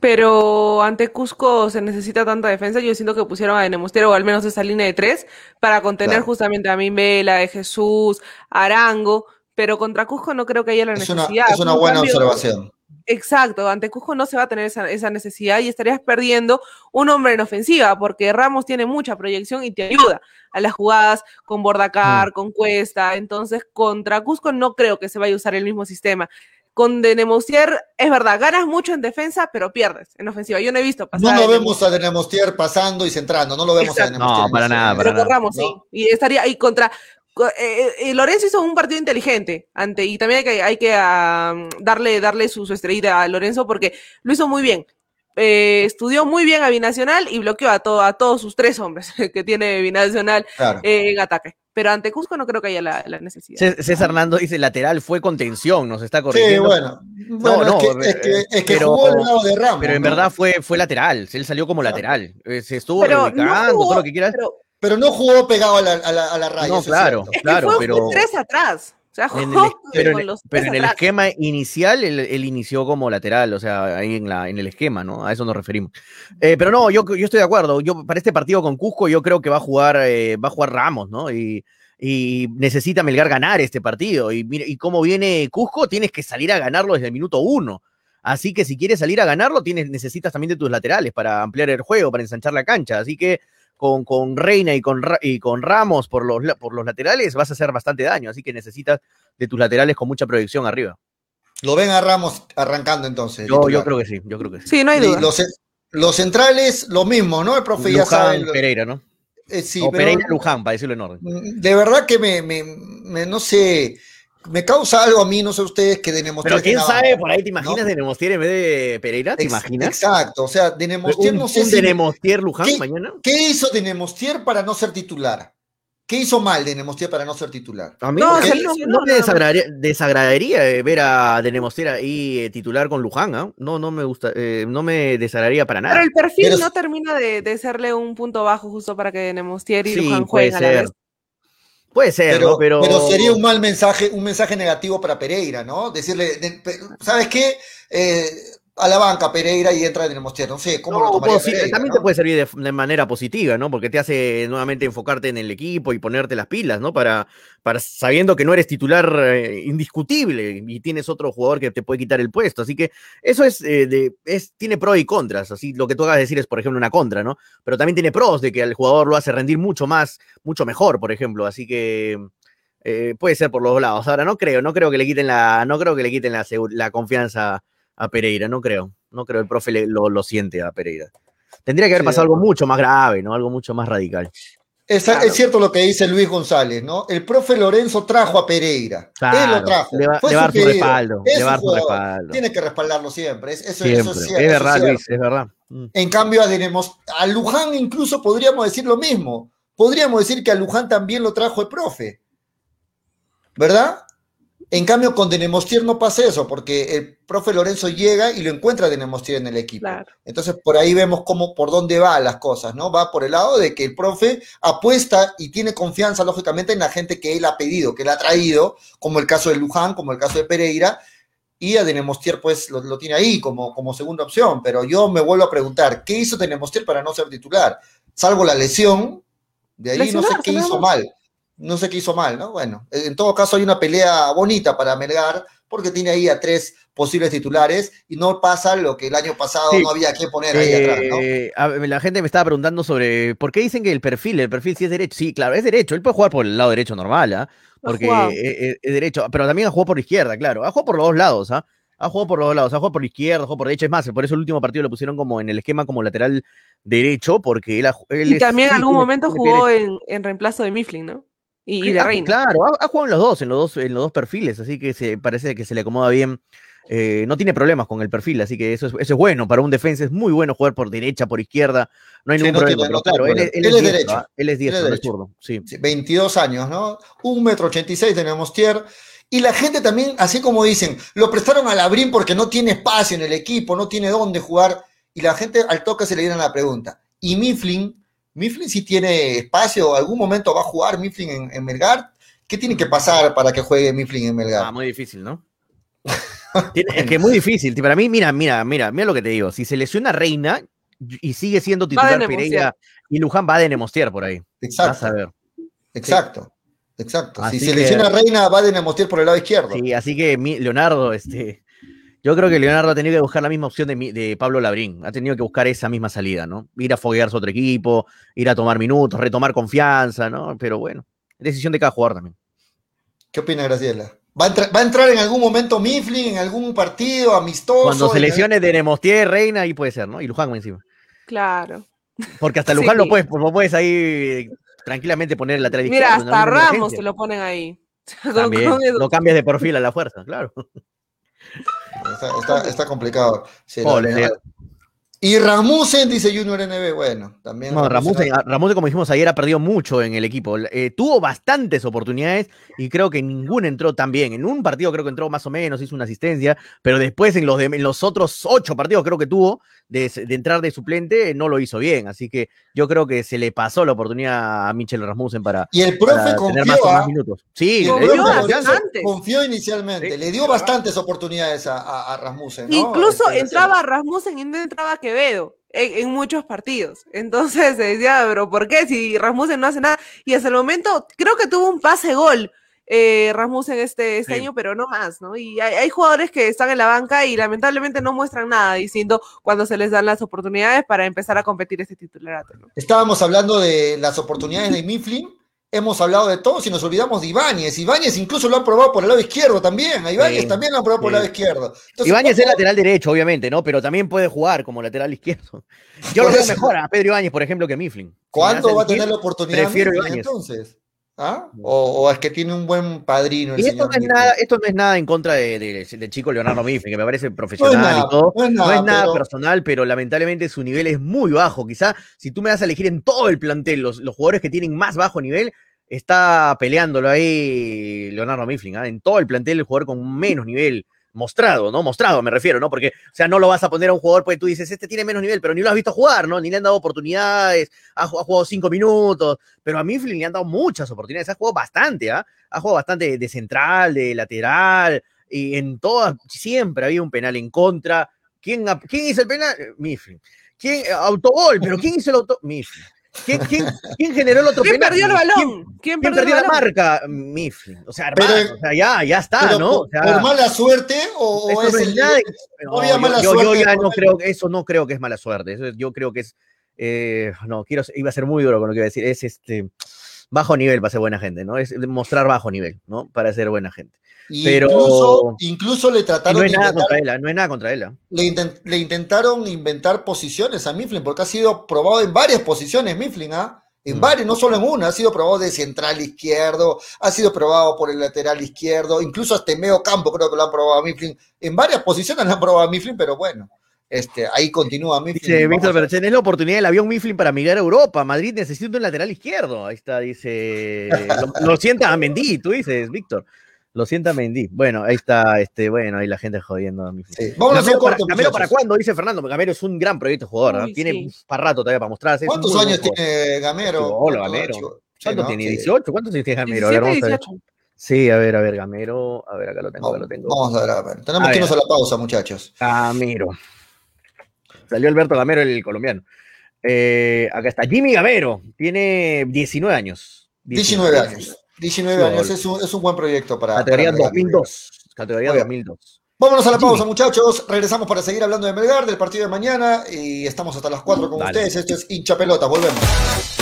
Pero ante Cusco se necesita tanta defensa. Yo siento que pusieron a Nemustero o al menos esa línea de tres para contener Claro. justamente a Mimbela, de Jesús, Arango. Pero contra Cusco no creo que haya la Es una, necesidad. es una Fue un buena cambio- observación. Exacto, ante Cusco no se va a tener esa, esa necesidad y estarías perdiendo un hombre en ofensiva, porque Ramos tiene mucha proyección y te ayuda a las jugadas con Bordacar, con Cuesta. Entonces, contra Cusco no creo que se vaya a usar el mismo sistema. Con Denemoustier, es verdad, ganas mucho en defensa, pero pierdes en ofensiva. Yo no he visto pasar. No lo vemos a Denemostier pasando y centrando, no lo vemos a. Denemostier. No, para nada, para Pero con nada. Ramos, sí. Y estaría ahí contra. Co- eh, eh, Lorenzo hizo un partido inteligente ante, y también hay que, hay que darle, darle su, su estrellita a Lorenzo porque lo hizo muy bien. eh, estudió muy bien a Binacional y bloqueó a, todo, a todos sus tres hombres que tiene Binacional Claro. eh, en ataque. Pero ante Cusco no creo que haya la, la necesidad. Cés- César Hernando dice lateral fue contención, nos está Sí, corrigiendo. bueno. Bueno, no, es que, es que, es que pero- jugó al lado de Ramos. Pero en ¿no? verdad fue, fue lateral, él salió como lateral. Eh, Se estuvo Pero reubicando, jugó- todo lo que quieras. pero Pero no jugó pegado a la, a la, a la raya. No, claro. cierto. es que claro, fue, pero- tres atrás. O sea, En jugó el, pero en, pero en el esquema inicial, él, él inició como lateral, o sea, ahí en, la, en el esquema, ¿no? A eso nos referimos. Eh, pero no, yo, yo estoy de acuerdo. Yo, para este partido con Cusco, yo creo que va a jugar, eh, va a jugar Ramos, ¿no? Y, y necesita Melgar ganar este partido. Y, mira, y cómo viene Cusco, tienes que salir a ganarlo desde el minuto uno. Así que si quieres salir a ganarlo, tienes, necesitas también de tus laterales para ampliar el juego, para ensanchar la cancha. Así que con, con Reina y con, Ra- y con Ramos por los, por los laterales vas a hacer bastante daño. Así que necesitas de tus laterales con mucha proyección arriba. Lo ven a Ramos arrancando entonces. Yo, yo creo que sí, yo creo que sí. Sí, no hay duda. Los, los centrales, lo mismo, ¿no? El profe ya sabe. Pereira, ¿no? eh, sí, o pero- Pereira Luján, para decirlo en orden. De verdad que me, me, me- no sé, me causa algo a mí, no sé ustedes, que de Nemostier Pero quién sabe, por ahí te imaginas ¿no? de Nemostier en vez de Pereira, ¿te Ex- imaginas? Exacto, o sea, de Nemostier un no sé un si- de Nemostier Luján ¿Qué? mañana. ¿Qué hizo de Nemostier para no ser titular? ¿Qué hizo mal de Nemostier para no ser titular? A mí No, no, se no- lesionó, no me desagradaría, desagradaría, eh, ver a de Nemostier ahí eh, titular con Luján, ¿ah? No, no me gusta, eh, no me desagradaría para nada. Pero el perfil Pero- no termina de, de serle un punto bajo justo para que Nemostier y Sí, Luján puede jueguen a la ser. vez. Puede ser, Pero, ¿no? Pero, pero sería un mal mensaje, un mensaje negativo para Pereira, ¿no? Decirle, ¿sabes qué? Eh, a la banca Pereira y entra de Nemostier, no sé, ¿cómo No, lo pues, Pereira, también no? te puede servir de, de manera positiva, ¿no? Porque te hace nuevamente enfocarte en el equipo y ponerte las pilas, ¿no? Para, para sabiendo que no eres titular eh, indiscutible y tienes otro jugador que te puede quitar el puesto. Así que eso es, eh, de, es tiene pros y contras. Así lo que tú de decir es, por ejemplo, una contra, ¿no? Pero también tiene pros de que al jugador lo hace rendir mucho más, mucho mejor, por ejemplo. Así que eh, puede ser por los dos lados. Ahora no creo, no creo que le quiten la, no creo que le quiten la, la confianza a Pereira, no creo. No creo el profe le- lo, lo siente a Pereira. Tendría que haber Sí, pasado algo mucho más grave, ¿no? Algo mucho más radical. Es, Claro. es cierto lo que dice Luis González, ¿no? El profe Lorenzo trajo a Pereira. Él Claro, lo trajo. le va- Fue le va su respaldo, Es le va su respaldo. Tiene que respaldarlo siempre. Es, eso, Siempre. eso Es, es cier- eso es verdad, cierto. Luis, es verdad. Mm. En cambio, a, Dinemos- a Luján incluso podríamos decir lo mismo. Podríamos decir que a Luján también lo trajo el profe. ¿Verdad? En cambio, con Denemostier no pasa eso, porque el profe Lorenzo llega y lo encuentra a Denemostier en el equipo. Claro. Entonces, por ahí vemos cómo, por dónde van las cosas, ¿no? Va por el lado de que el profe apuesta y tiene confianza, lógicamente, en la gente que él ha pedido, que él ha traído, como el caso de Luján, como el caso de Pereira, y a Denemostier, pues, lo, lo tiene ahí como, como segunda opción. Pero yo me vuelvo a preguntar, ¿qué hizo Denemostier para no ser titular? Salvo la lesión, de ahí no sé qué hizo mal. No sé qué hizo mal, ¿no? Bueno, en todo caso hay una pelea bonita para Melgar, porque tiene ahí a tres posibles titulares y no pasa lo que el año pasado Sí. no había que poner ahí atrás, ¿no? Eh, la gente me estaba preguntando sobre por qué dicen que el perfil, el perfil sí es derecho. Sí, claro, es derecho. Él puede jugar por el lado derecho normal, ¿ah? Porque jugado. es, es- derecho, pero también ha jugado por la izquierda, claro. Ha jugado por los dos lados, ¿ah? Ha jugado por los dos lados, ha jugado por la izquierda, ha jugado por derecha. Es más, por eso el último partido lo pusieron como en el esquema como lateral derecho, porque él, Y es- también en algún momento jugó en, en reemplazo de Mifflin, ¿no? Y, de ha- Reina. Claro, ha, ha jugado en los dos, en los dos, en los dos perfiles, así que se parece que se le acomoda bien. Eh, no tiene problemas con el perfil, así que eso es, eso es bueno. Para un defensa es muy bueno jugar por derecha, por izquierda, no hay Sí, ningún no problema. tiene- pero no tiene claro, él, es- él Él es es diestro, derecho. ¿ah? él es Él es diestro, no es derecho. zurdo. Sí. Sí, 22 años, ¿no? Un metro 86 de Nemostier. Y la gente también, así como dicen, lo prestaron a Labrín porque no tiene espacio en el equipo, no tiene dónde jugar. Y la gente al toque se le dieron la pregunta. ¿Y Mifflin? ¿Mifflin sí tiene espacio? ¿Algún momento va a jugar Mifflin en, en Melgar? ¿Qué tiene que pasar para que juegue Mifflin en Melgar? Ah, muy difícil, ¿no? Es que es muy difícil. Para mí, mira, mira, mira, mira lo que te digo. Si se lesiona Reina y sigue siendo titular Pereira y Luján va de Nemostier por ahí. Vas exacto, a ver. exacto, exacto. Así si se que- lesiona Reina, va de Nemostier por el lado izquierdo. Sí, así que mi- Leonardo, este, yo creo que Leonardo ha tenido que buscar la misma opción de, Pablo Labrín. Ha tenido que buscar esa misma salida, ¿no? Ir a foguear su otro equipo, ir a tomar minutos, retomar confianza, ¿no? Pero bueno, decisión de cada jugador también. ¿Qué opina Graciela? ¿Va a, entrar, ¿Va a entrar en algún momento Mifflin en algún partido amistoso? Cuando se lesione de Nemostier, Reina, ahí puede ser, ¿no? Y Luján encima. Claro. Porque hasta Luján Sí. lo puedes, lo puedes ahí tranquilamente poner en el lateral Mira, hasta Ramos emergencia. te lo ponen ahí. También, lo cambias de perfil a la fuerza, claro. Está, está- está complicado. Sí, la-. Y Rasmussen, dice Junior NB, bueno, también. No, Rasmussen, Rasmussen, como dijimos ayer, ha perdido mucho en el equipo. Eh, tuvo bastantes oportunidades y creo que ninguna entró tan bien. En un partido creo que entró más o menos, hizo una asistencia, pero después en los, de, en los otros ocho partidos creo que tuvo de, de, entrar de suplente, no lo hizo bien. Así que yo creo que se le pasó la oportunidad a Michel Rasmussen para, y el profe para confió, tener más, más, minutos. Sí, le dio bastante. Confió inicialmente, sí, le dio bastantes oportunidades a, a, a Rasmussen. ¿no? Incluso este, entraba Rasmussen y no entraba Quevedo en, en, muchos partidos. Entonces se decía, pero ¿por qué? Si Rasmussen no hace nada. Y hasta el momento creo que tuvo un pase gol eh, Rasmussen este, este sí. año, pero no más, ¿no? Y hay, hay, jugadores que están en la banca y lamentablemente no muestran nada diciendo cuando se les dan las oportunidades para empezar a competir ese titularato. ¿no? Estábamos hablando de las oportunidades de Mifflin. Hemos hablado de todos y nos olvidamos de Ibáñez. Ibáñez incluso lo han probado por el lado izquierdo también. A Ibáñez sí, también lo han probado sí. por el lado izquierdo. Entonces, Ibáñez es lateral derecho, obviamente, ¿no? Pero también puede jugar como lateral izquierdo. Yo lo veo mejor a Pedro Ibáñez, por ejemplo, que Mifflin. ¿Cuándo va a tener la oportunidad? Prefiero Ibáñez. Entonces. ¿Ah? O, o, es que tiene un buen padrino. y esto no, es nada, esto no es nada en contra de, de, de chico Leonardo Mifflin, que me parece profesional no nada, y todo. No es nada, no es nada pero... personal, pero lamentablemente su nivel es muy bajo. Quizá si tú me das a elegir en todo el plantel los, los jugadores que tienen más bajo nivel, está peleándolo ahí Leonardo Mifflin. ¿eh? En todo el plantel, el jugador con menos nivel mostrado, ¿no? Mostrado me refiero, ¿no? Porque, o sea, no lo vas a poner a un jugador, pues tú dices, este tiene menos nivel, pero ni lo has visto jugar, ¿no? Ni le han dado oportunidades, ha, jugado cinco minutos, pero a Mifflin le han dado muchas oportunidades, ha jugado bastante, ¿ah? Ha jugado bastante de central, de lateral, y en todas, siempre había un penal en contra. ¿Quién, quién hizo el penal? Mifflin. ¿Quién? Autogol, pero ¿quién hizo el auto? Mifflin. ¿Quién, quién, ¿Quién, generó el otro ¿Quién penal? perdió el balón? ¿Quién, ¿Quién perdió, perdió la balón? marca? Mifflin. O sea, hermano, pero, o sea, ya, ya está, ¿no? Por, o sea, ¿Por mala suerte o, o es el... nada, no, yo, mala yo, suerte yo, ya no creo, eso no creo que es mala suerte. Eso, yo creo que es, eh, no, quiero, iba a ser muy duro con lo que iba a decir, es este, bajo nivel para ser buena gente, ¿no? Es mostrar bajo nivel, ¿no? Para ser buena gente. Pero incluso, incluso, le trataron no es nada contra él, no es nada contra él. Le, intent, le, intentaron inventar posiciones a Mifflin porque ha sido probado en varias posiciones Mifflin, ¿ah? En mm. varios, no solo en una, ha sido probado de central izquierdo, ha sido probado por el lateral izquierdo, incluso hasta en medio campo creo que lo han probado a Mifflin. En varias posiciones lo han probado a Mifflin, pero bueno, este, ahí continúa Mifflin. Dice Víctor Berchen, es la oportunidad del avión Mifflin para migrar a Europa. Madrid necesita un lateral izquierdo. Ahí está, dice. lo, lo sienta a Mendy, tú dices, Víctor. Lo sienta Mendy. Bueno, ahí está, este, bueno, ahí la gente jodiendo a mi sí. Vamos Gamero, a corto, para, Gamero para cuándo, dice Fernando. Gamero es un gran proyecto jugador, Uy, Tiene sí. para rato todavía para mostrarse. ¿Cuántos años tiene Gamero? Hola, Gamero. ¿Cuánto tiene? ¿18? ¿Cuántos años tiene Gamero? 17, a ver, vamos a ver. Sí, a ver, a ver, Gamero. A ver, acá lo tengo, acá lo tengo. Vamos a ver, a ver. Tenemos a que irnos a la pausa, muchachos. Gamero. Salió Alberto Gamero, el colombiano. Eh, acá está Jimmy Gamero. Tiene 19 años. 19, 19 años. 19 años, es un, es un, buen proyecto para. Categoría para 2002. Categoría 2002. Vámonos a la pausa, muchachos. Regresamos para seguir hablando de Melgar, del partido de mañana. Y estamos hasta las 4 con Dale. ustedes. Esto es hincha pelota. Volvemos.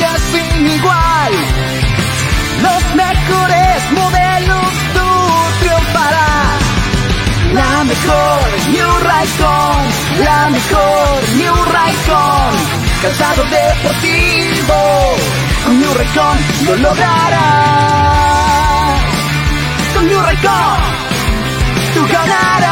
sin igual. Los mejores modelos tú triunfarás. La mejor New Raycon, la mejor New Raycon. Calzado deportivo, con New Raycon lo lograrás. Con New Raycon, tú ganarás.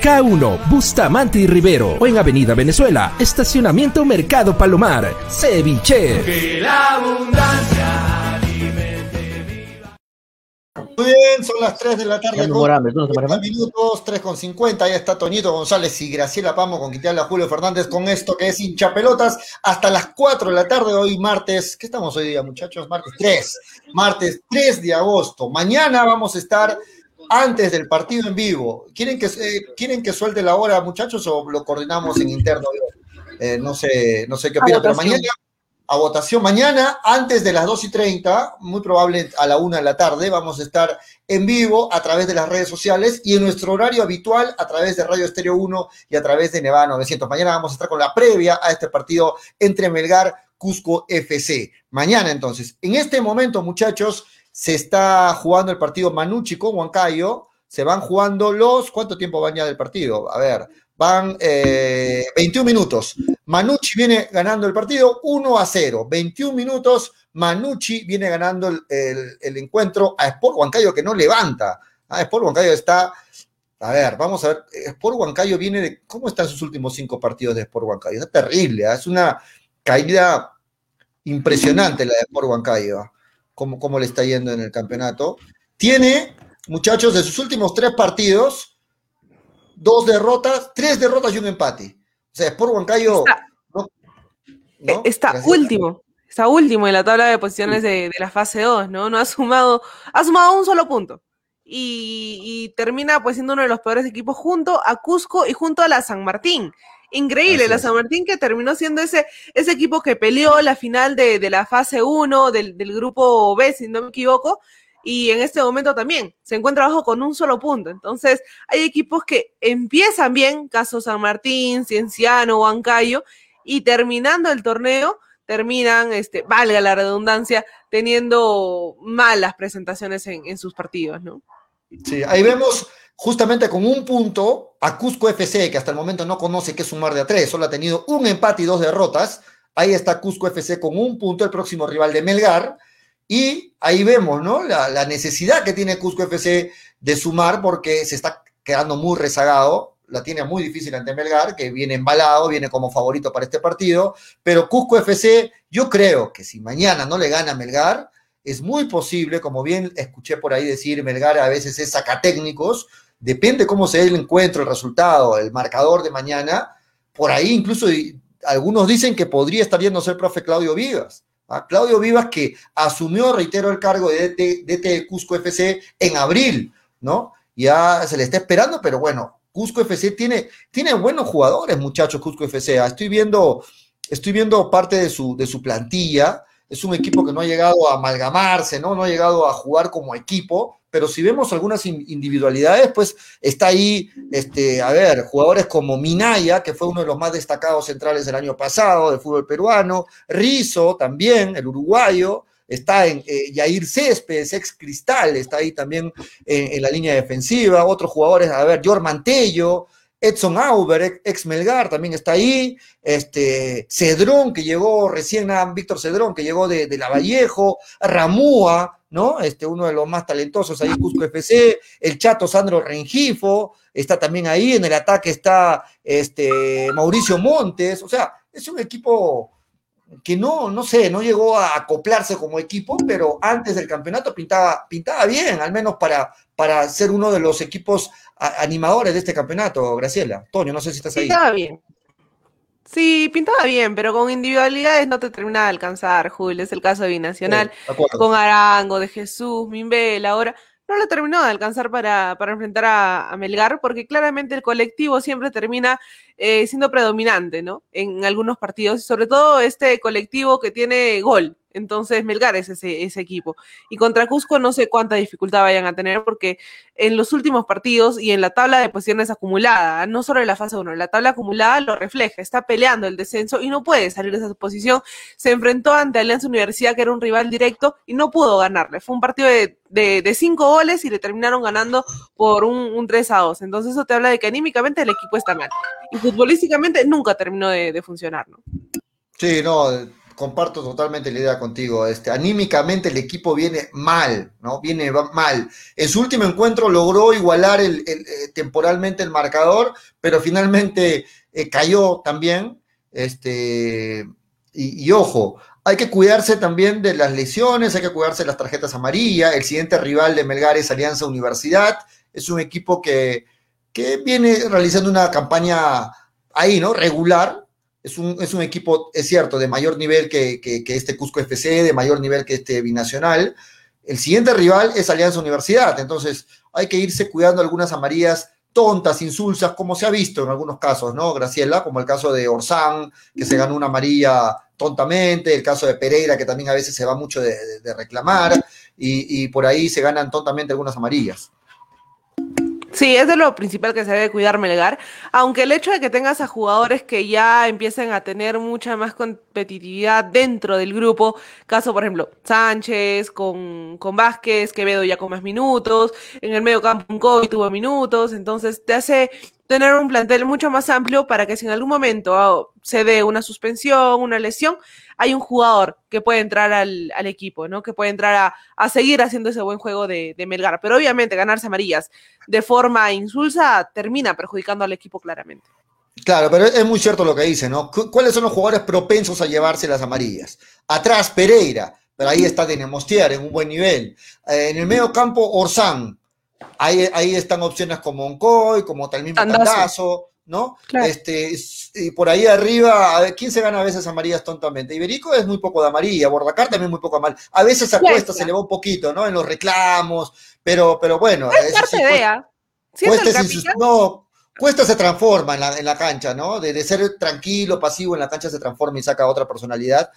K1, Bustamante y Rivero o en Avenida Venezuela, Estacionamiento Mercado Palomar, Ceviche. Que la abundancia Muy bien, son las 3 de la tarde. Con muero hambre, ¿tú no te mueres 50 minutos, 3 con 50. Ahí está Toñito González y Graciela Pamo con quitarle a Julio Fernández con esto que es hincha pelotas hasta las 4 de la tarde. Hoy martes, ¿qué estamos hoy día, muchachos? Martes 3. Martes 3 de agosto. Mañana vamos a estar antes del partido en vivo. ¿Quieren que, eh, ¿quieren que suelte la hora, muchachos, o lo coordinamos en interno? Eh, no sé, no sé qué opinan, pero mañana a votación mañana, antes de las 2 y 30, muy probable a la 1 de la tarde, vamos a estar en vivo a través de las redes sociales y en nuestro horario habitual a través de Radio Estéreo 1 y a través de Nevada 900. Mañana vamos a estar con la previa a este partido entre Melgar, Cusco FC. Mañana entonces. En este momento, muchachos, se está jugando el partido Manucci con Huancayo. Se van jugando los... ¿Cuánto tiempo van ya del partido? A ver, van eh, 21 minutos. Manucci viene ganando el partido 1 a 0. 21 minutos, Manucci viene ganando el, el- encuentro a Sport Huancayo que no levanta. Ah, Sport Huancayo está... A ver, vamos a ver. Sport Huancayo viene de... ¿Cómo están sus últimos cinco partidos de Sport Huancayo? Es terrible, ¿ah? es una caída impresionante la de Sport Huancayo. Cómo, cómo le está yendo en el campeonato. Tiene, muchachos, de sus últimos tres partidos, dos derrotas, tres derrotas y un empate. O sea, Sport Huancayo... Está, ¿no? eh, está Gracias. último. Está último en la tabla de posiciones de, de la fase 2, ¿no? No ha sumado, ha sumado un solo punto. Y, y termina pues siendo uno de los peores equipos junto a Cusco y junto a la San Martín. Increíble, Así la. San Martín que terminó siendo ese, ese equipo que peleó la final de, de la fase 1 del, del grupo B, si no me equivoco, y en este momento también se encuentra abajo con un solo punto. Entonces, hay equipos que empiezan bien, caso San Martín, Cienciano, Huancayo, y terminando el torneo, terminan, este, valga la redundancia, teniendo malas presentaciones en, en sus partidos, ¿no? Sí, ahí vemos justamente con un punto a Cusco FC, que hasta el momento no conoce qué sumar de a tres, solo ha tenido un empate y dos derrotas. Ahí está Cusco FC con un punto, el próximo rival de Melgar. Y ahí vemos, ¿no? La, la necesidad que tiene Cusco FC de sumar porque se está quedando muy rezagado. La tiene muy difícil ante Melgar, que viene embalado, viene como favorito para este partido. Pero Cusco FC, yo creo que si mañana no le gana Melgar, es muy posible, como bien escuché por ahí decir, Melgar a veces es sacatécnicos, depende cómo se dé el encuentro, el resultado, el marcador de mañana, por ahí incluso algunos dicen que podría estar yéndose el profe Claudio Vivas. ¿ah? Claudio Vivas que asumió, reitero, el cargo de DT, DT de Cusco FC en abril, ¿no? Ya se le está esperando, pero bueno, Cusco FC tiene, tiene buenos jugadores, muchachos, Cusco FC. Ah, Estoy viendo, estoy viendo parte de su, de su plantilla. Es un equipo que no ha llegado a amalgamarse, ¿no? No ha llegado a jugar como equipo, pero si vemos algunas in- individualidades, pues está ahí, este, a ver, jugadores como Minaya, que fue uno de los más destacados centrales del año pasado del fútbol peruano, Rizo también, el uruguayo, está en eh, Yair Céspedes, ex Cristal, está ahí también en, la línea defensiva, otros jugadores, a ver, Jor Mantello, Edson Auber, ex Melgar, también está ahí. Este, Cedrón, que llegó recién, Víctor Cedrón, que llegó de, de La Vallejo. Ramúa, ¿no? Este, uno de los más talentosos ahí, Cusco FC. El chato Sandro Rengifo, está también ahí. En el ataque está este, Mauricio Montes. O sea, es un equipo que no, no sé, no llegó a acoplarse como equipo, pero antes del campeonato pintaba, pintaba bien, al menos para, para ser uno de los equipos animadores de este campeonato, Graciela. Toño, no sé si estás ahí. Pintaba bien. Sí, pintaba bien, pero con individualidades no te termina de alcanzar, Julio. Es el caso de Binacional, con Arango, de Jesús, Mimbel, ahora no lo terminó de alcanzar para, para enfrentar a, a, Melgar, porque claramente el colectivo siempre termina eh, siendo predominante, ¿no? En algunos partidos, sobre todo este colectivo que tiene gol. Entonces, Melgar es ese, equipo. Y contra Cusco no sé cuánta dificultad vayan a tener, porque en los últimos partidos y en la tabla de posiciones acumulada, no solo en la fase 1, la tabla acumulada lo refleja, está peleando el descenso y no puede salir de esa posición. Se enfrentó ante Alianza Universidad, que era un rival directo, y no pudo ganarle. Fue un partido de, de, de cinco goles y le terminaron ganando por un, un, 3 a 2. Entonces, eso te habla de que anímicamente el equipo está mal. Y futbolísticamente nunca terminó de, de funcionar, ¿no? Sí, no, comparto totalmente la idea contigo. Este, anímicamente el equipo viene mal, ¿no? Viene mal. En su último encuentro logró igualar el, eh, temporalmente el marcador, pero finalmente eh, cayó también. Este, y, y, ojo, hay que cuidarse también de las lesiones, hay que cuidarse de las tarjetas amarillas. El siguiente rival de Melgar es Alianza Universidad. Es un equipo que, que viene realizando una campaña ahí, ¿no? Regular, es un, es un, equipo, es cierto, de mayor nivel que, que, que, este Cusco FC, de mayor nivel que este Binacional. El siguiente rival es Alianza Universidad, entonces hay que irse cuidando algunas amarillas tontas, insulsas, como se ha visto en algunos casos, ¿no, Graciela? Como el caso de Orsán, que se ganó una amarilla tontamente, el caso de Pereira, que también a veces se va mucho de, de, de reclamar, y, y por ahí se ganan tontamente algunas amarillas. Sí, es de lo principal que se debe cuidar Melgar, aunque el hecho de que tengas a jugadores que ya empiecen a tener mucha más competitividad dentro del grupo, caso por ejemplo Sánchez con, con Vázquez, Quevedo ya con más minutos, en el medio campo un COVID tuvo minutos, entonces te hace tener un plantel mucho más amplio para que si en algún momento oh, se dé una suspensión, una lesión, hay un jugador que puede entrar al, al equipo, ¿no? Que puede entrar a, a, seguir haciendo ese buen juego de, de, Melgar. Pero obviamente ganarse amarillas de forma insulsa termina perjudicando al equipo claramente. Claro, pero es muy cierto lo que dice, ¿no? ¿Cuáles son los jugadores propensos a llevarse las amarillas? Atrás, Pereira, pero ahí está Denemostier en un buen nivel. Eh, en el medio campo, Orsán, Ahí, ahí, están opciones como Oncoy, como tal mismo Tandazo, ¿no? Claro. Este, y por ahí arriba, a ver, ¿quién se gana a veces amarillas tontamente? Iberico es muy poco de amarilla, Bordacar también muy poco mal. A veces a Cuesta se le va un poquito, ¿no? En los reclamos, pero, pero bueno. Es parte sí, Cuesta, no, Cuesta se transforma en la, en la cancha, ¿no? De, de, ser tranquilo, pasivo en la cancha se transforma y saca otra personalidad.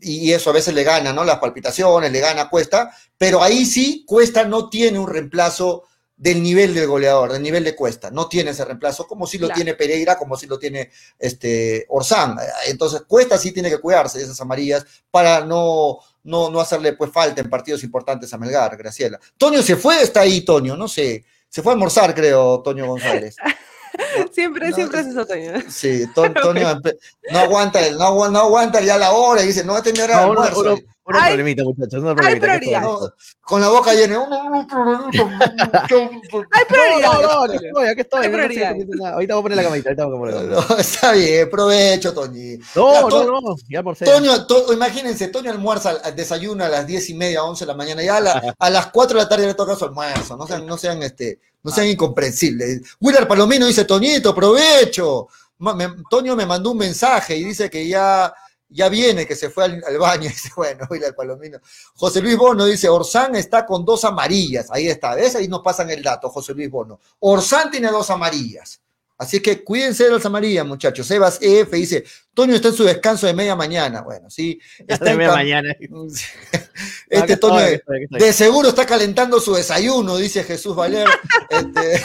Y eso a veces le gana, ¿no? Las palpitaciones, le gana Cuesta. Pero ahí sí, Cuesta no tiene un reemplazo del nivel del goleador, del nivel de Cuesta. No tiene ese reemplazo, como si lo claro. tiene Pereira, como si lo tiene este, Orsán. Entonces, Cuesta sí tiene que cuidarse de esas amarillas para no, no, no hacerle pues falta en partidos importantes a Melgar, Graciela. Toño se fue, está ahí, Toño, no sé. Se fue a almorzar, creo, Toño González. Siempre, no, siempre es eso, Toño. Sí, Toño no aguanta, no, no aguanta ya la hora y dice, no, este es mi hora de almuerzo. Uno, uno hay, problemita, muchachos, no problemita. No, con la boca llena. hay prioridad. No, no, no, aquí estoy. No sé, ahorita voy a poner la camarita. Ahorita voy a poner la no, está bien, provecho, Toñi. No, ya, to, no, no, ya por ser. Toño, to, imagínense, Toño almuerza, desayuna a las diez y media, once de la mañana, ya a, la, a las cuatro de la tarde le toca su almuerzo. No sean, no sean, este, no sean incomprensibles. Willard Palomino dice, Toñito, provecho. Me, Toño me mandó un mensaje y dice que ya ya viene, que se fue al, al baño, dice, bueno, el palomino. José Luis Bono dice, Orsán está con dos amarillas, ahí está, ¿ves? Ahí nos pasan el dato, José Luis Bono. Orsán tiene dos amarillas, así que cuídense de las amarillas, muchachos. Sebas EF dice, Toño está en su descanso de media mañana, bueno, sí. Está de media mañana. Este no, Toño, estoy, estoy. de seguro está calentando su desayuno, dice Jesús Valer. este...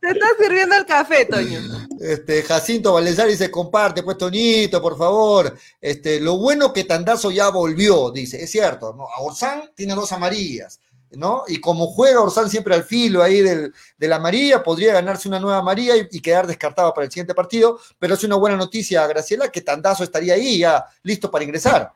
Te está sirviendo el café, Toño. Este, Jacinto Valenzar dice, comparte, pues Toñito, por favor. Este, lo bueno que Tandazo ya volvió, dice, es cierto, ¿no? Orsán tiene dos amarillas. ¿no? Y como juega Orsán siempre al filo ahí del, de la amarilla, podría ganarse una nueva amarilla y, y, quedar descartado para el siguiente partido, pero es una buena noticia, Graciela, que Tandazo estaría ahí ya listo para ingresar.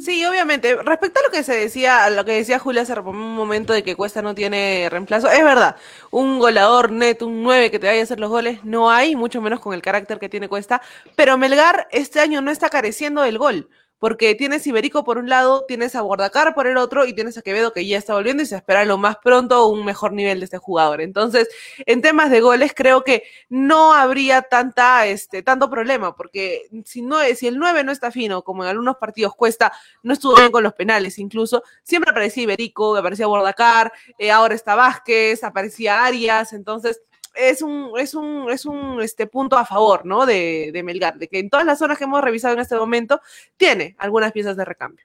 Sí, obviamente. Respecto a lo que se decía, a lo que decía Julia hace un momento de que Cuesta no tiene reemplazo, es verdad. Un goleador neto, un 9 que te vaya a hacer los goles, no hay, mucho menos con el carácter que tiene Cuesta. Pero Melgar este año no está careciendo del gol porque tienes Iberico por un lado, tienes a Bordacar por el otro y tienes a Quevedo que ya está volviendo y se espera lo más pronto un mejor nivel de este jugador. Entonces, en temas de goles creo que no habría tanta, este, tanto problema, porque si, no, si el 9 no está fino, como en algunos partidos cuesta, no estuvo bien con los penales incluso, siempre aparecía Iberico, aparecía Bordacar, eh, ahora está Vázquez, aparecía Arias, entonces es un, es un, es un este, punto a favor, ¿no? De, de Melgar, de que en todas las zonas que hemos revisado en este momento tiene algunas piezas de recambio.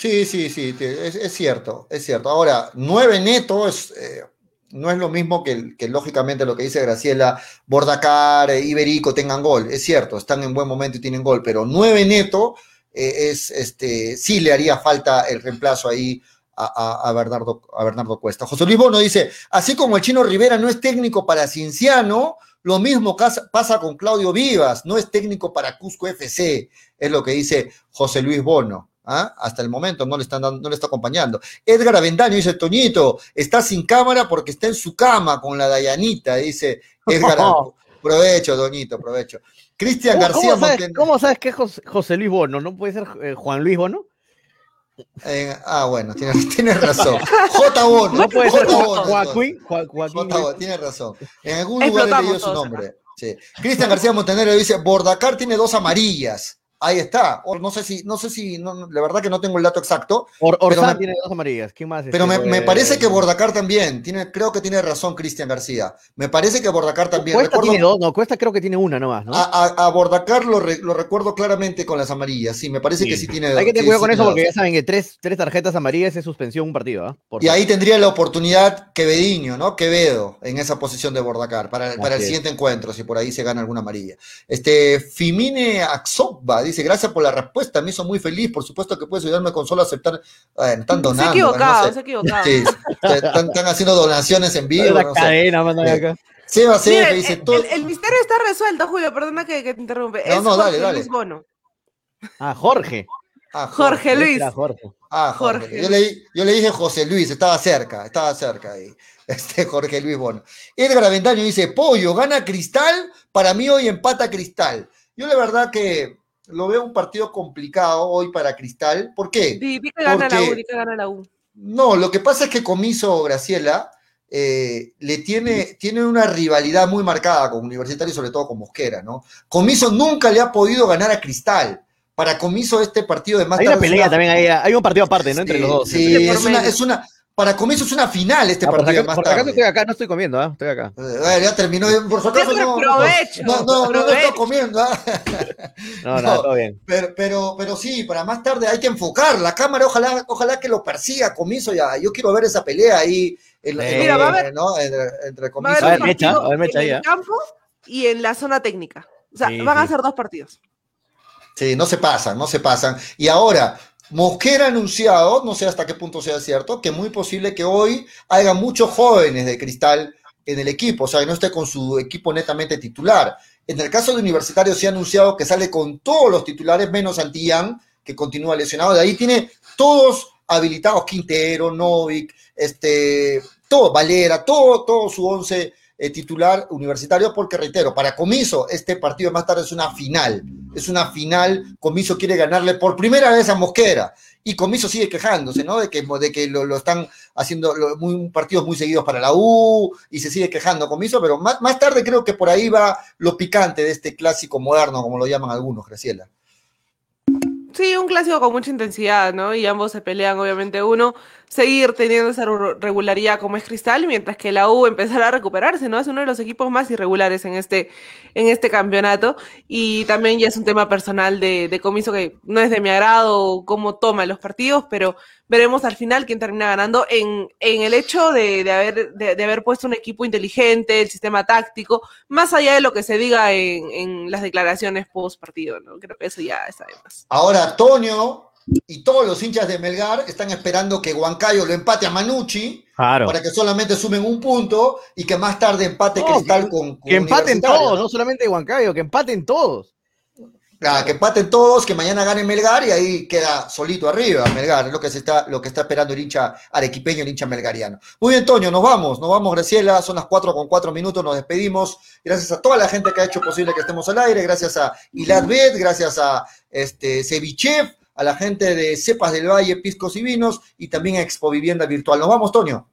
Sí, sí, sí, es, es cierto, es cierto. Ahora, nueve neto es, eh, no es lo mismo que, lógicamente lo que dice Graciela, Bordacar, eh, Iberico tengan gol. Es cierto, están en buen momento y tienen gol, pero nueve neto eh, es, este, sí le haría falta el reemplazo ahí a, a, Bernardo, a Bernardo Cuesta. José Luis Bono dice, así como el chino Rivera no es técnico para Cinciano, lo mismo pasa con Claudio Vivas, no es técnico para Cusco FC, es lo que dice José Luis Bono. ¿Ah? Hasta el momento no le, están dando, no le está acompañando. Edgar Avendaño dice, Toñito, está sin cámara porque está en su cama con la Dayanita, dice Edgar. Provecho, Doñito, provecho. Cristian García. ¿Cómo sabes, ¿Cómo sabes que es José, José, Luis Bono? ¿No puede ser eh, Juan Luis Bono? Eh, ah, bueno, tienes, tiene razón. J. Bono. No puede J. ser Bono, Joaquín. J. tiene razón. En algún lugar he leído su nombre. Sí. Cristian García Montenegro dice, Bordacar tiene dos amarillas. Ahí está. No sé si, no sé si, no, la verdad que no tengo el dato exacto. Or, Orsán tiene dos amarillas. ¿Quién más? Pero me, me, parece que Bordacar también. Tiene, creo que tiene razón Cristian García. Me parece que Bordacar también. Cuesta recuerdo, tiene dos, no, Cuesta creo que tiene una nomás, ¿no? A, a, a Bordacar lo, re, lo, recuerdo claramente con las amarillas. Sí, me parece sí. que sí tiene Hay que tener cuidado sí con eso porque dos. ya saben que tres, tres tarjetas amarillas es suspensión un partido, ¿ah? Y ahí tendría la oportunidad Quevediño, ¿no? Quevedo en esa posición de Bordacar para, para el siguiente encuentro, si por ahí se gana alguna amarilla. Este, Fimine Axobba dice, gracias por la respuesta, me hizo muy feliz, por supuesto que puedes ayudarme con solo aceptar, bueno, están donando. Se ha equivocado, no sé. se ha equivocado. Sí, están, están, haciendo donaciones en vivo. La no cadena, sé. acá. Mira, dice el, todo. el, el, misterio está resuelto, Julio, perdona que, que te interrumpe. No, es no, dale, Jorge dale. Luis Bono. Ah, Jorge. Ah, Jorge Luis. Jorge. Ah, Jorge. Jorge. Yo, le, yo, le, dije José Luis, estaba cerca, estaba cerca ahí. Este Jorge Luis Bono. Edgar Aventaño dice, Pollo, gana Cristal, para mí hoy empata Cristal. Yo la verdad que lo veo un partido complicado hoy para Cristal. ¿Por qué? Di que gana Porque, la U, que gana la U. No, lo que pasa es que Comiso, Graciela, eh, le tiene, tiene una rivalidad muy marcada con Universitario y sobre todo con Mosquera, ¿no? Comiso nunca le ha podido ganar a Cristal. Para Comiso este partido de más hay tarde una pelea una... también, hay, hay, un partido aparte, ¿no? Sí, Entre los dos. Sí, es una, es una, para Comiso es una final este ah, partido por de más por tarde. acaso estoy acá, no estoy comiendo, ¿eh? estoy acá. Eh, ya terminó, por su acaso no, provecho, no, no, no, no, estoy comiendo. ¿eh? No, no, todo bien. Pero, pero, pero sí, para más tarde hay que enfocar la cámara, ojalá, ojalá que lo persiga Comiso ya. Yo quiero ver esa pelea ahí en, en, Mira, va a ver, ¿no? entre, entre Comiso va a ver, mecha, a ver, mecha en el campo y en la zona técnica. O sea, Sí, van a sí. ser dos partidos. Sí, no se pasan, no se pasan. Y ahora, Mosquera ha anunciado, no sé hasta qué punto sea cierto, que muy posible que hoy haya muchos jóvenes de cristal en el equipo, o sea, que no esté con su equipo netamente titular. En el caso de Universitario se ha anunciado que sale con todos los titulares, menos Antillán, que continúa lesionado. De ahí tiene todos habilitados, Quintero, Novik, este, todo, Valera, todo, todo su once eh, titular universitario, porque reitero, para Comiso, este partido más tarde es una final. Es una final. Comiso quiere ganarle por primera vez a Mosquera. Y Comiso sigue quejándose, ¿no? De que, de que lo, lo están haciendo muy, partidos muy seguidos para la U y se sigue quejando Comiso, pero más, más tarde creo que por ahí va lo picante de este clásico moderno, como lo llaman algunos, Graciela. Sí, un clásico con mucha intensidad, ¿no? Y ambos se pelean, obviamente, uno seguir teniendo esa regularidad como es Cristal, mientras que la U empezará a recuperarse, ¿no? Es uno de los equipos más irregulares en este, en este campeonato. Y también ya es un tema personal de, comiso que no es de mi agrado cómo toma los partidos, pero veremos al final quién termina ganando en, en el hecho de, de haber, de, haber puesto un equipo inteligente, el sistema táctico, más allá de lo que se diga en, las declaraciones post partido, ¿no? Creo que eso ya está de más. Ahora, Toño y todos los hinchas de Melgar están esperando que Huancayo lo empate a Manucci Claro. para que solamente sumen un punto y que más tarde empate No, Cristal con, con Que empaten todos, no solamente Huancayo, que empaten todos. Ah, que empaten todos, que mañana gane Melgar y ahí queda solito arriba Melgar, es lo que se está, lo que está esperando el hincha arequipeño, el hincha melgariano. Muy bien, Toño, nos vamos, nos vamos, Graciela, son las 4 con 4 minutos, nos despedimos. Gracias a toda la gente que ha hecho posible que estemos al aire, gracias a Ilad Bet, gracias a este Cevichev, a la gente de Cepas del Valle, Piscos y Vinos, y también a Expo Vivienda Virtual. Nos vamos, Toño.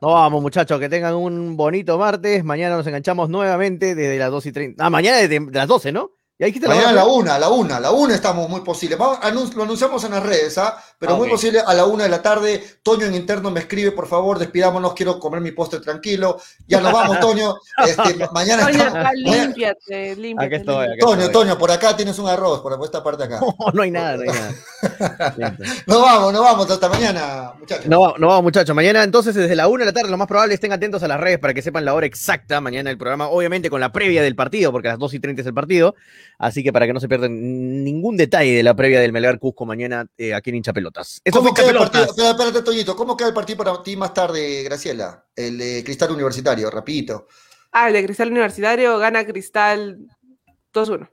No vamos, muchachos, que tengan un bonito martes. Mañana nos enganchamos nuevamente desde las 2 y 30. Ah, mañana desde de las 12, ¿no? Mañana a la una, a la una, a la una estamos muy posible. Vamos, anun- lo anunciamos en las redes, ¿ah? Pero Ah, muy posible a la una de la tarde. Toño en interno me escribe, por favor, despidámonos, quiero comer mi postre tranquilo. Ya nos vamos, Toño. Este, ma- mañana Toño, estamos- acá, mañana- límpiate, límpiate. Aquí estoy, aquí Toño, estoy. Toño, por acá tienes un arroz, por esta parte acá. No, no hay nada, no hay nada. Nos vamos, nos vamos, hasta mañana, muchachos. No, no vamos, muchachos. Mañana, entonces, desde la 1 de la tarde, lo más probable, estén atentos a las redes para que sepan la hora exacta. Mañana el programa, obviamente, con la previa del partido, porque a las 2 y 30 es el partido. Así que para que no se pierdan ningún detalle de la previa del Melgar Cusco mañana eh, aquí en Hincha Pelotas. Eso ¿Cómo queda partido? Pelotas. Espera, espérate, Toñito, ¿cómo queda el partido para ti más tarde, Graciela? El de Cristal Universitario, rapidito. Ah, el de Cristal Universitario gana Cristal 2-1.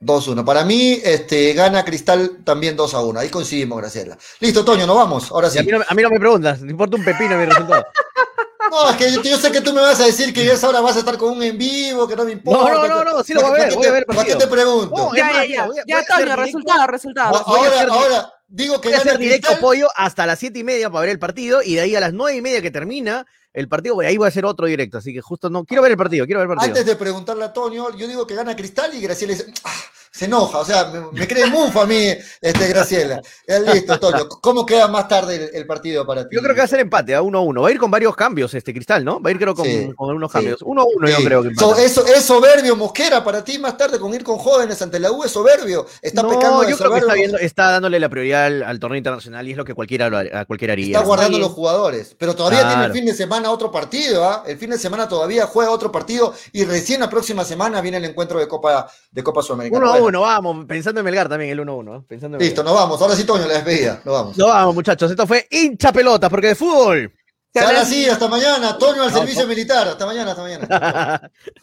2-1. Para mí, este, gana Cristal también 2-1. Ahí coincidimos, Graciela. Listo, Toño, nos vamos. Ahora sí. a, mí no, a mí no me preguntas, me importa un pepino mi resultado. No, es que yo, yo sé que tú me vas a decir que a esa hora vas a estar con un en vivo, que no me No, importa. no, no, no, sí lo ¿Para voy a qué ver, te- voy a ver el ¿Para qué te pregunto? No, Ya, ya, ya. Ya, voy a hacer Toño, directo. resultado, resultado. Ahora, ahora, digo que Voy a hacer directo Cristal. pollo hasta las 7 y media para ver el partido y de ahí a las 9 y media que termina el partido, voy- ahí voy a hacer otro directo. Así que justo no, quiero ver el partido, quiero ver el partido. Antes de preguntarle a Toño, yo digo que gana Cristal y Graciela dice, "Ah", se enoja, o sea, me, me cree mufa a mí, este, Graciela. Eh, listo, Toño. ¿Cómo queda más tarde el, el partido para ti? Yo creo que va a ser empate, a 1-1. Va a ir con varios cambios este Cristal, ¿no? Va a ir creo con, Sí. con unos cambios. 1-1 Sí. yo creo que So- eso, es soberbio Mosquera para ti más tarde con ir con jóvenes ante la U es soberbio. Está pecando No, de yo creo que está, viendo, está dándole la prioridad al, al torneo internacional y es lo que cualquiera, a cualquiera haría. Está guardando los jugadores, pero todavía tiene el fin de semana otro partido, ¿ah? El fin de semana todavía juega otro partido y recién la próxima semana viene el encuentro de Copa de Copa Sudamericana. 1-1, Bueno, vamos, pensando en Melgar también, el 1-1. ¿eh? Listo, nos vamos. Ahora sí, Toño, la despedida. Nos vamos. No vamos, muchachos. Esto fue hincha pelotas, porque de fútbol. Sale así, hasta mañana. Toño al servicio militar. Hasta mañana, hasta mañana.